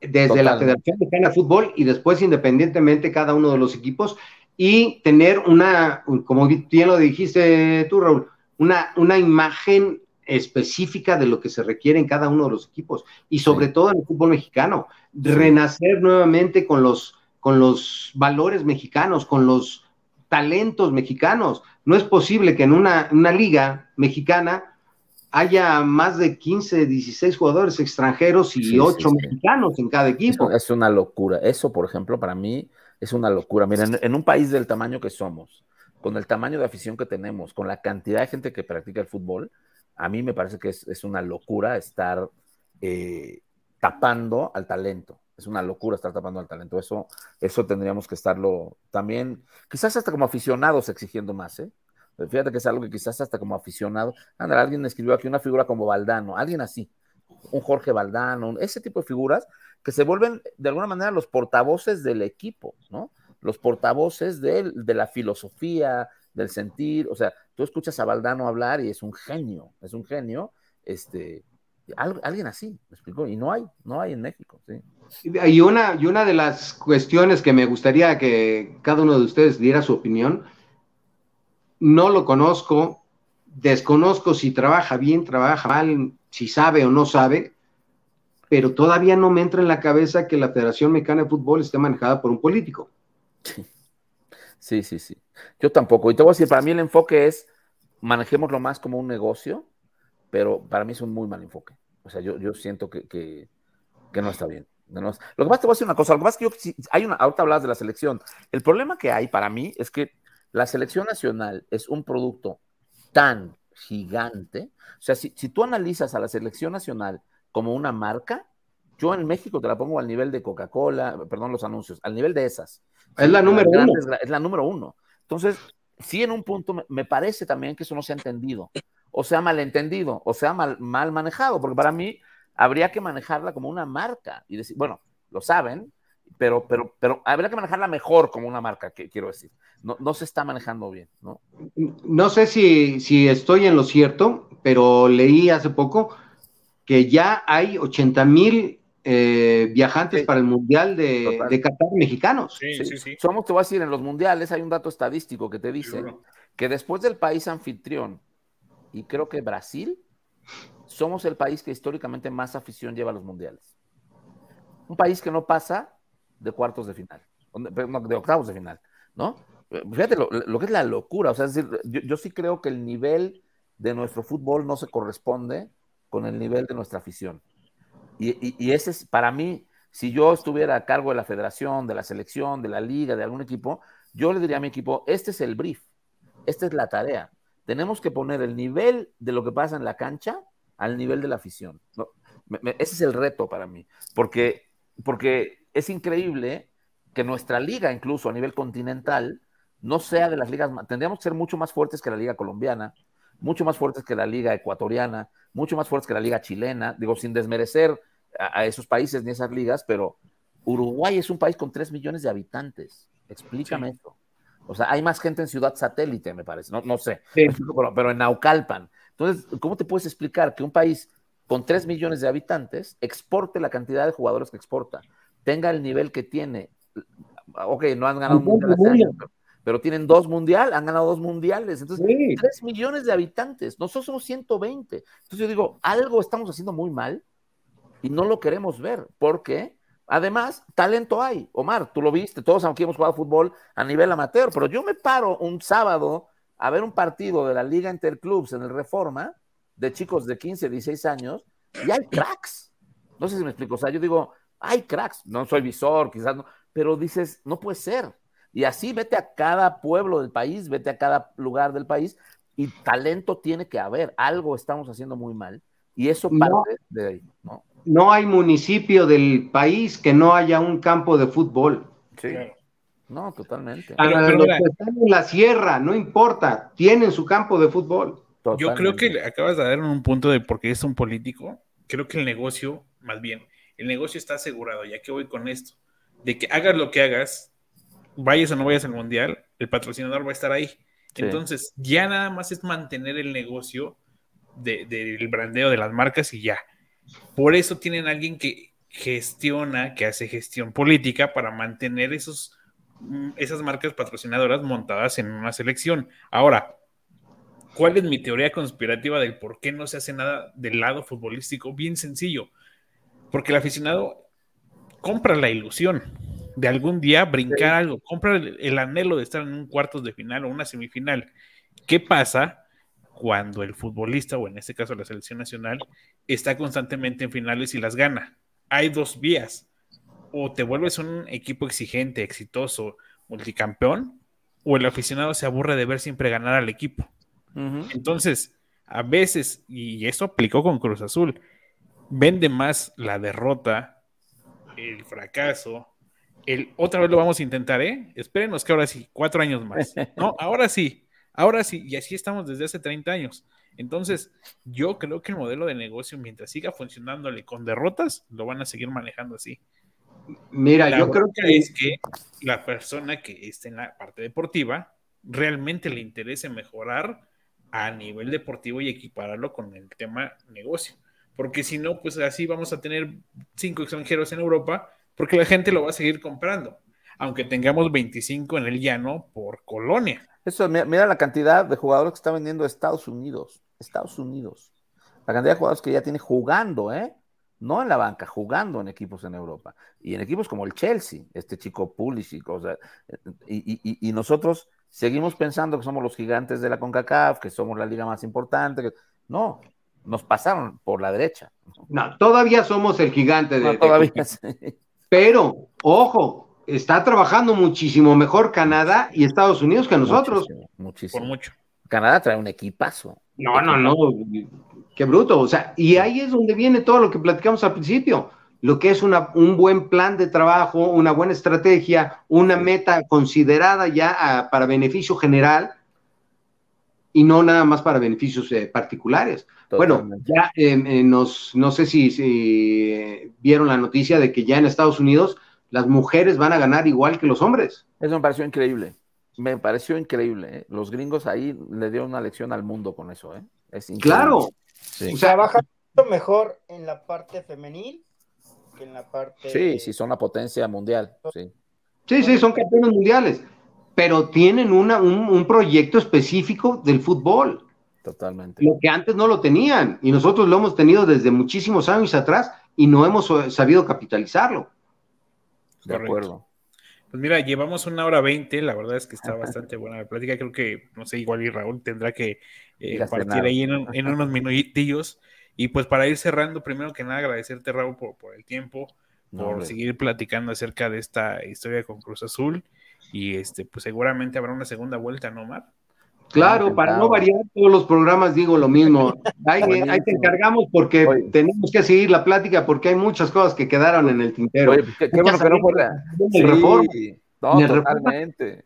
desde la Federación Mexicana de Fútbol y después independientemente cada uno de los equipos, y tener una, como bien lo dijiste tú, Raúl, una, una imagen específica de lo que se requiere en cada uno de los equipos y sobre todo en el fútbol mexicano, renacer nuevamente con los, con los valores mexicanos, con los talentos mexicanos. No es posible que en una, una liga mexicana haya más de 15, 16 jugadores extranjeros y Sí, 8 sí, sí. mexicanos en cada equipo. Es una locura. Eso, por ejemplo, para mí es una locura. Miren, en, un país del tamaño que somos, con el tamaño de afición que tenemos, con la cantidad de gente que practica el fútbol, a mí me parece que es, una locura estar eh, tapando al talento. Es una locura estar tapando al talento. Eso, eso tendríamos que estarlo también, quizás hasta como aficionados exigiendo más, ¿eh? Fíjate que es algo que quizás hasta como aficionado, anda, alguien escribió aquí una figura como Valdano, alguien así, un Jorge Valdano, ese tipo de figuras que se vuelven de alguna manera los portavoces del equipo, ¿no? Los portavoces de, de la filosofía, del sentir, o sea, tú escuchas a Valdano hablar y es un genio, es un genio, este, al- alguien así, ¿me explico? Y no hay, no hay en México, sí. Y una, y una de las cuestiones que me gustaría que cada uno de ustedes diera su opinión, no lo conozco, desconozco si trabaja bien, trabaja mal, si sabe o no sabe, pero todavía no me entra en la cabeza que la Federación Mexicana de Fútbol esté manejada por un político. Sí, sí, sí. Yo tampoco. Y te voy a decir, para mí el enfoque es manejémoslo más como un negocio, pero para mí es un muy mal enfoque. O sea, yo, yo siento que, que, no está bien. No. Lo que más te voy a decir una cosa, lo que más que yo, hay una, ahorita hablas de la selección. El problema que hay para mí es que la selección nacional es un producto tan gigante. O sea, si, si tú analizas a la selección nacional como una marca, yo en México te la pongo al nivel de Coca-Cola, perdón los anuncios, al nivel de esas. Es la número uno. Es la número uno. Entonces, sí, en un punto me, me parece también que eso no se ha entendido, o sea, malentendido, o sea, mal, mal manejado, porque para mí habría que manejarla como una marca y decir, bueno, lo saben, pero, pero, pero habría que manejarla mejor como una marca, que quiero decir. No, no se está manejando bien, ¿no? No sé si, si estoy en lo cierto, pero leí hace poco que ya hay 80 mil eh, viajantes Sí. para el Mundial de, de Qatar mexicanos. Sí, Sí. sí, sí. Somos, te voy a decir, en los mundiales hay un dato estadístico que te dice que después del país anfitrión, y creo que Brasil, somos el país que históricamente más afición lleva a los mundiales. Un país que no pasa de cuartos de final, no, de octavos de final, ¿no? Fíjate lo, lo que es la locura, o sea, es decir, yo, yo sí creo que el nivel de nuestro fútbol no se corresponde con el nivel de nuestra afición. Y, ese es, para mí, si yo estuviera a cargo de la federación, de la selección, de la liga, de algún equipo, yo le diría a mi equipo, este es el brief, esta es la tarea. Tenemos que poner el nivel de lo que pasa en la cancha al nivel de la afición. ese es el reto para mí, porque, porque es increíble que nuestra liga, incluso a nivel continental, no sea de las ligas, tendríamos que ser mucho más fuertes que la liga colombiana, mucho más fuertes que la liga ecuatoriana, mucho más fuertes que la liga chilena, digo, sin desmerecer a, a esos países ni esas ligas, pero Uruguay es un país con 3 millones de habitantes. Explícame eso. O sea, hay más gente en Ciudad Satélite, me parece. No, no sé, Sí. <laughs> pero, pero en Naucalpan. Entonces, ¿cómo te puedes explicar que un país con 3 millones de habitantes exporte la cantidad de jugadores que exporta, tenga el nivel que tiene? Ok, no han ganado un mundial años, pero, tienen dos mundial, han ganado dos mundiales. Entonces, Sí. 3 millones de habitantes, nosotros somos 120. Entonces yo digo, algo estamos haciendo muy mal y no lo queremos ver, porque además talento hay. Omar, tú lo viste, todos aquí hemos jugado fútbol a nivel amateur, pero yo me paro un sábado a ver un partido de la Liga Interclubs en el Reforma de chicos de 15, 16 años y hay cracks. No sé si me explico, o sea, yo digo, hay cracks, no soy visor, quizás no, pero dices, no puede ser. Y así vete a cada pueblo del país, vete a cada lugar del país y talento tiene que haber. Algo estamos haciendo muy mal y eso No. parte de ahí, ¿no? No hay municipio del país que no haya un campo de fútbol. Sí. No, totalmente. A Pero- pero los mira. que están en la sierra, no importa, tienen su campo de fútbol. Yo creo que acabas de dar un punto de porque es un político. Creo que el negocio, más bien, el negocio está asegurado, ya que voy con esto, de que hagas lo que hagas, vayas o no vayas al mundial, el patrocinador va a estar ahí. Sí. Entonces, ya nada más es mantener el negocio de- del brandeo de las marcas y ya. Por eso tienen alguien que gestiona, que hace gestión política para mantener esos, mm, esas marcas patrocinadoras montadas en una selección. Ahora, ¿Cuál es mi teoría conspirativa del por qué no se hace nada del lado futbolístico? Bien sencillo. Porque el aficionado compra la ilusión de algún día brincar algo, compra el, el anhelo de estar en un cuartos de final o una semifinal. ¿Qué pasa cuando el futbolista, o en este caso la selección nacional, está constantemente en finales y las gana? Hay dos vías. O te vuelves un equipo exigente, exitoso, multicampeón, o el aficionado se aburre de ver siempre ganar al equipo. Entonces, a veces, y eso aplicó con Cruz Azul, vende más la derrota, el fracaso, el otra vez lo vamos a intentar, ¿eh? Espérenos que ahora sí, cuatro años más. No, <laughs> ahora sí, ahora sí, y así estamos desde hace 30 años. Entonces, yo creo que el modelo de negocio, mientras siga funcionándole con derrotas, lo van a seguir manejando así. Mira, La yo creo que es que la persona que esté en la parte deportiva realmente le interese mejorar a nivel deportivo y equipararlo con el tema negocio. Porque si no, pues así vamos a tener cinco extranjeros en Europa, porque la gente lo va a seguir comprando, aunque tengamos 25 en el llano por colonia. Eso, mira, mira la cantidad de jugadores que está vendiendo Estados Unidos. Estados Unidos. La cantidad de jugadores que ya tiene jugando, ¿eh? No en la banca, jugando en equipos en Europa. Y en equipos como el Chelsea, este chico Pulisic, o sea, y, y- y- nosotros seguimos pensando que somos los gigantes de la CONCACAF, que somos la liga más importante. que- No, nos pasaron por la derecha. no, todavía somos el gigante de, No, de- todavía <laughs> sí. Pero, ojo, está trabajando muchísimo mejor Canadá y Estados Unidos que nosotros. Muchísimo, muchísimo. Por mucho. Canadá trae un equipazo. No, no, no. Qué bruto. O sea, y ahí es donde viene todo lo que platicamos al principio. Lo que es una, un buen plan de trabajo, una buena estrategia, una meta considerada ya ah, para beneficio general y no nada más para beneficios eh, particulares. Bueno, ya eh, eh, nos, no sé si, si, vieron la noticia de que ya en Estados Unidos las mujeres van a ganar igual que los hombres. Eso me pareció increíble. Me pareció increíble. ¿eh? Los gringos ahí le dieron una lección al mundo con eso. ¿eh? Es increíble. Claro. Sí. O sea, mucho mejor en la parte femenil que en la parte. sí, sí, son la potencia mundial. Sí. Sí, sí, son campeones mundiales, pero tienen una, un, un proyecto específico del fútbol, Totalmente. lo que antes no lo tenían, y nosotros lo hemos tenido desde muchísimos años atrás y no hemos sabido capitalizarlo. De Correcto. acuerdo. Pues mira, llevamos una hora veinte, la verdad es que está bastante buena la plática, creo que, no sé, igual y Raúl tendrá que eh, partir ahí en, un- en unos minutillos. Y pues para ir cerrando, primero que nada, agradecerte, Raúl, por, por el tiempo, por seguir platicando acerca de esta historia con Cruz Azul. Y este, pues seguramente habrá una segunda vuelta, ¿no, Mar? Claro, para no variar todos los programas digo lo mismo. Ahí, ahí te encargamos porque Oye. tenemos que seguir la plática porque hay muchas cosas que quedaron en el tintero. Oye, pues, qué, bueno que no Reforma, no, En el Reforma. totalmente.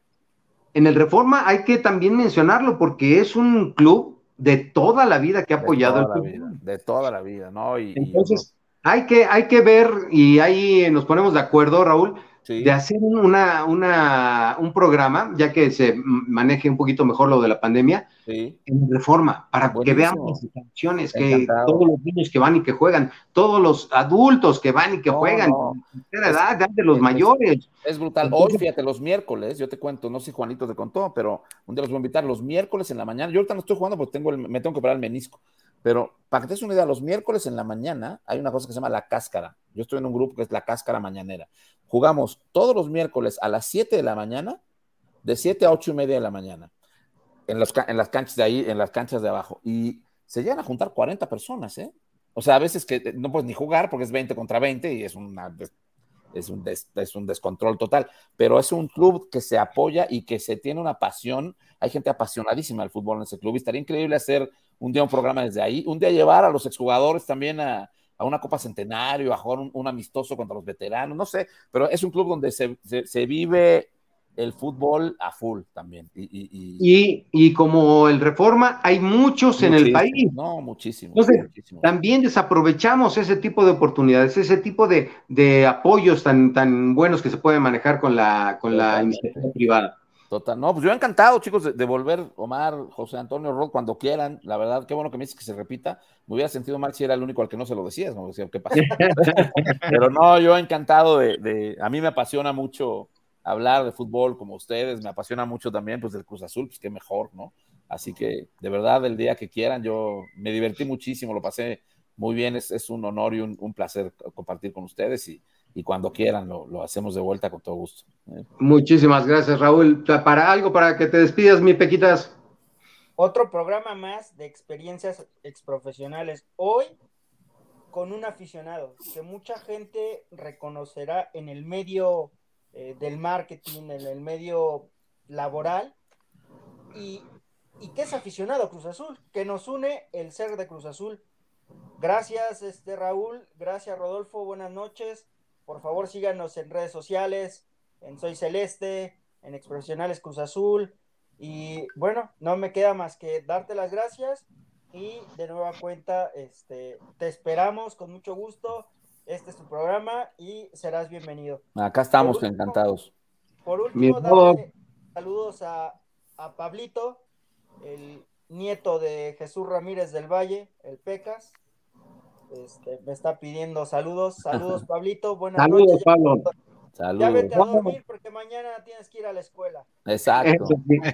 en el Reforma hay que también mencionarlo porque es un club de toda la vida que ha De apoyado el toda la vida, de toda la vida, ¿no? Y, y- Entonces, hay que, hay que ver, y ahí nos ponemos de acuerdo, Raúl, sí, de hacer un- una, una, un programa, ya que se maneje un poquito mejor lo de la pandemia, sí. en reforma, para que veamos las instalaciones, que Encantado. todos los niños que van y que juegan, todos los adultos que van y que No, juegan, no. de la edad, edad de los Es- mayores. Es brutal. Hoy, fíjate, los miércoles, yo te cuento, no sé si Juanito te contó, pero un día los voy a invitar, los miércoles en la mañana, yo ahorita no estoy jugando porque tengo el- me tengo que operar el menisco, pero para que te des una idea, los miércoles en la mañana hay una cosa que se llama la cáscara. Yo estoy en un grupo que es la cáscara mañanera. Jugamos todos los miércoles a las 7 de la mañana, de 7 a 8 y media de la mañana, en, en las canchas de ahí, en las canchas de abajo. Y se llegan a juntar 40 personas, ¿eh? O sea, a veces que no puedes ni jugar porque es 20 contra 20 y es una es un, es un descontrol total, pero es un club que se apoya y que se tiene una pasión. Hay gente apasionadísima del fútbol en ese club y estaría increíble hacer un día un programa desde ahí, un día llevar a los exjugadores también a, a una Copa Centenario, a jugar un, un amistoso contra los veteranos, no sé, pero es un club donde se, se- se vive el fútbol a full también. Y, y- y- como el reforma, hay muchos en el país. No, muchísimo. Entonces, muchísimo. También desaprovechamos ese tipo de oportunidades, ese tipo de, de apoyos tan, tan buenos que se pueden manejar con la, con la iniciativa privada. Total, no, pues yo encantado, chicos, de, de volver, Omar, José Antonio, Rod, cuando quieran. La verdad, qué bueno que me dices que se repita. Me hubiera sentido mal si era el único al que no se lo decías, ¿no? Decía, ¿qué pasa? <laughs> Pero no, yo encantado de, de- A mí me apasiona mucho hablar de fútbol como ustedes, me apasiona mucho también, pues, del Cruz Azul, pues qué mejor, ¿no? Así que de verdad, el día que quieran, yo me divertí muchísimo, lo pasé muy bien, es, es un honor y un, un, placer compartir con ustedes y, y cuando quieran lo, lo, hacemos de vuelta con todo gusto. ¿eh? Muchísimas gracias, Raúl. Para algo, para que te despidas, mi Pequitas. Otro programa más de experiencias exprofesionales. Hoy con un aficionado que mucha gente reconocerá en el medio eh, del marketing, en el medio laboral, y, y que es aficionado a Cruz Azul, que nos une el ser de Cruz Azul. Gracias, este Raúl, gracias Rodolfo, buenas noches. Por favor, síganos en redes sociales, en Soy Celeste, en Exprofesionales Cruz Azul. Y bueno, no me queda más que darte las gracias y de nueva cuenta, este, te esperamos con mucho gusto. Este es tu programa y serás bienvenido. Acá estamos por último, encantados. Por último, darle saludos a, a Pablito, el nieto de Jesús Ramírez del Valle, el Pecas. Este, me está pidiendo saludos. Saludos, <laughs> Pablito. Buenas saludos, noches. Pablo. Saludos. Ya vete a dormir porque mañana tienes que ir a la escuela. Exacto.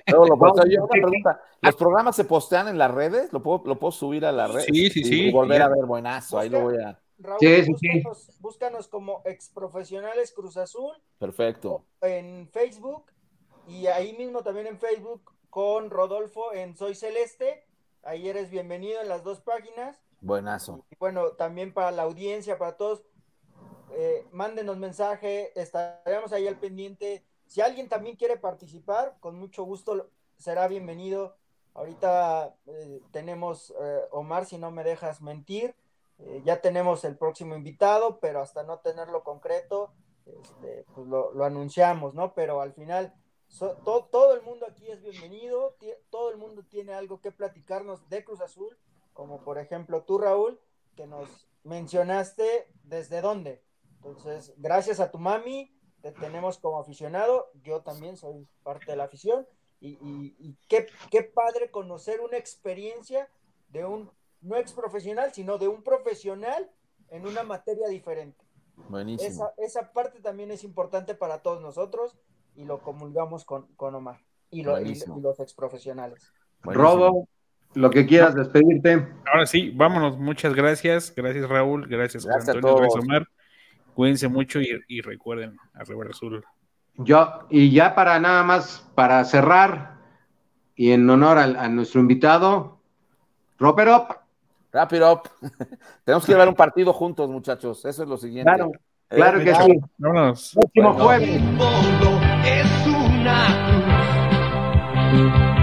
Todo <laughs> lo puedo, yo, una pregunta. ¿Los programas se postean en las redes? ¿Lo puedo, lo puedo subir a las redes? Sí, sí, sí. Y volver a ver, buenazo. Busca, Ahí lo voy a. Raúl, sí, sí, búscanos, sí. búscanos como exprofesionales Cruz Azul. Perfecto. En Facebook y ahí mismo también en Facebook con Rodolfo en Soy Celeste. Ahí eres bienvenido en las dos páginas. Buenazo. Bueno, también para la audiencia, para todos, eh, mándenos mensaje, estaremos ahí al pendiente. Si alguien también quiere participar, con mucho gusto será bienvenido. Ahorita eh, tenemos, eh, Omar, si no me dejas mentir, ya tenemos el próximo invitado, pero hasta no tenerlo concreto, este, pues lo, anunciamos, ¿no? Pero al final, so, to, todo el mundo aquí es bienvenido, todo el mundo tiene algo que platicarnos de Cruz Azul, como por ejemplo tú, Raúl, que nos mencionaste desde dónde. Entonces, gracias a tu mami, te tenemos como aficionado, yo también soy parte de la afición, y, y, y qué, qué, padre conocer una experiencia de un, no ex profesional, sino de un profesional en una materia diferente. Buenísimo. Esa, esa parte también es importante para todos nosotros y lo comulgamos con, con Omar y, lo, y, y los ex profesionales. Robo, lo que quieras despedirte. Ahora sí, vámonos. Muchas gracias. Gracias, Raúl. Gracias, gracias Antonio. Gracias, Omar. Cuídense mucho y, y recuerden a Rebel Azul. Yo, y ya para nada más, para cerrar, y en honor a, a nuestro invitado, Roper Up. Rapid Up. <laughs> Tenemos que llevar un partido juntos, muchachos. Eso es lo siguiente. Claro, claro eh, que sí. Vámonos. Próximo jueves. Es una cruz.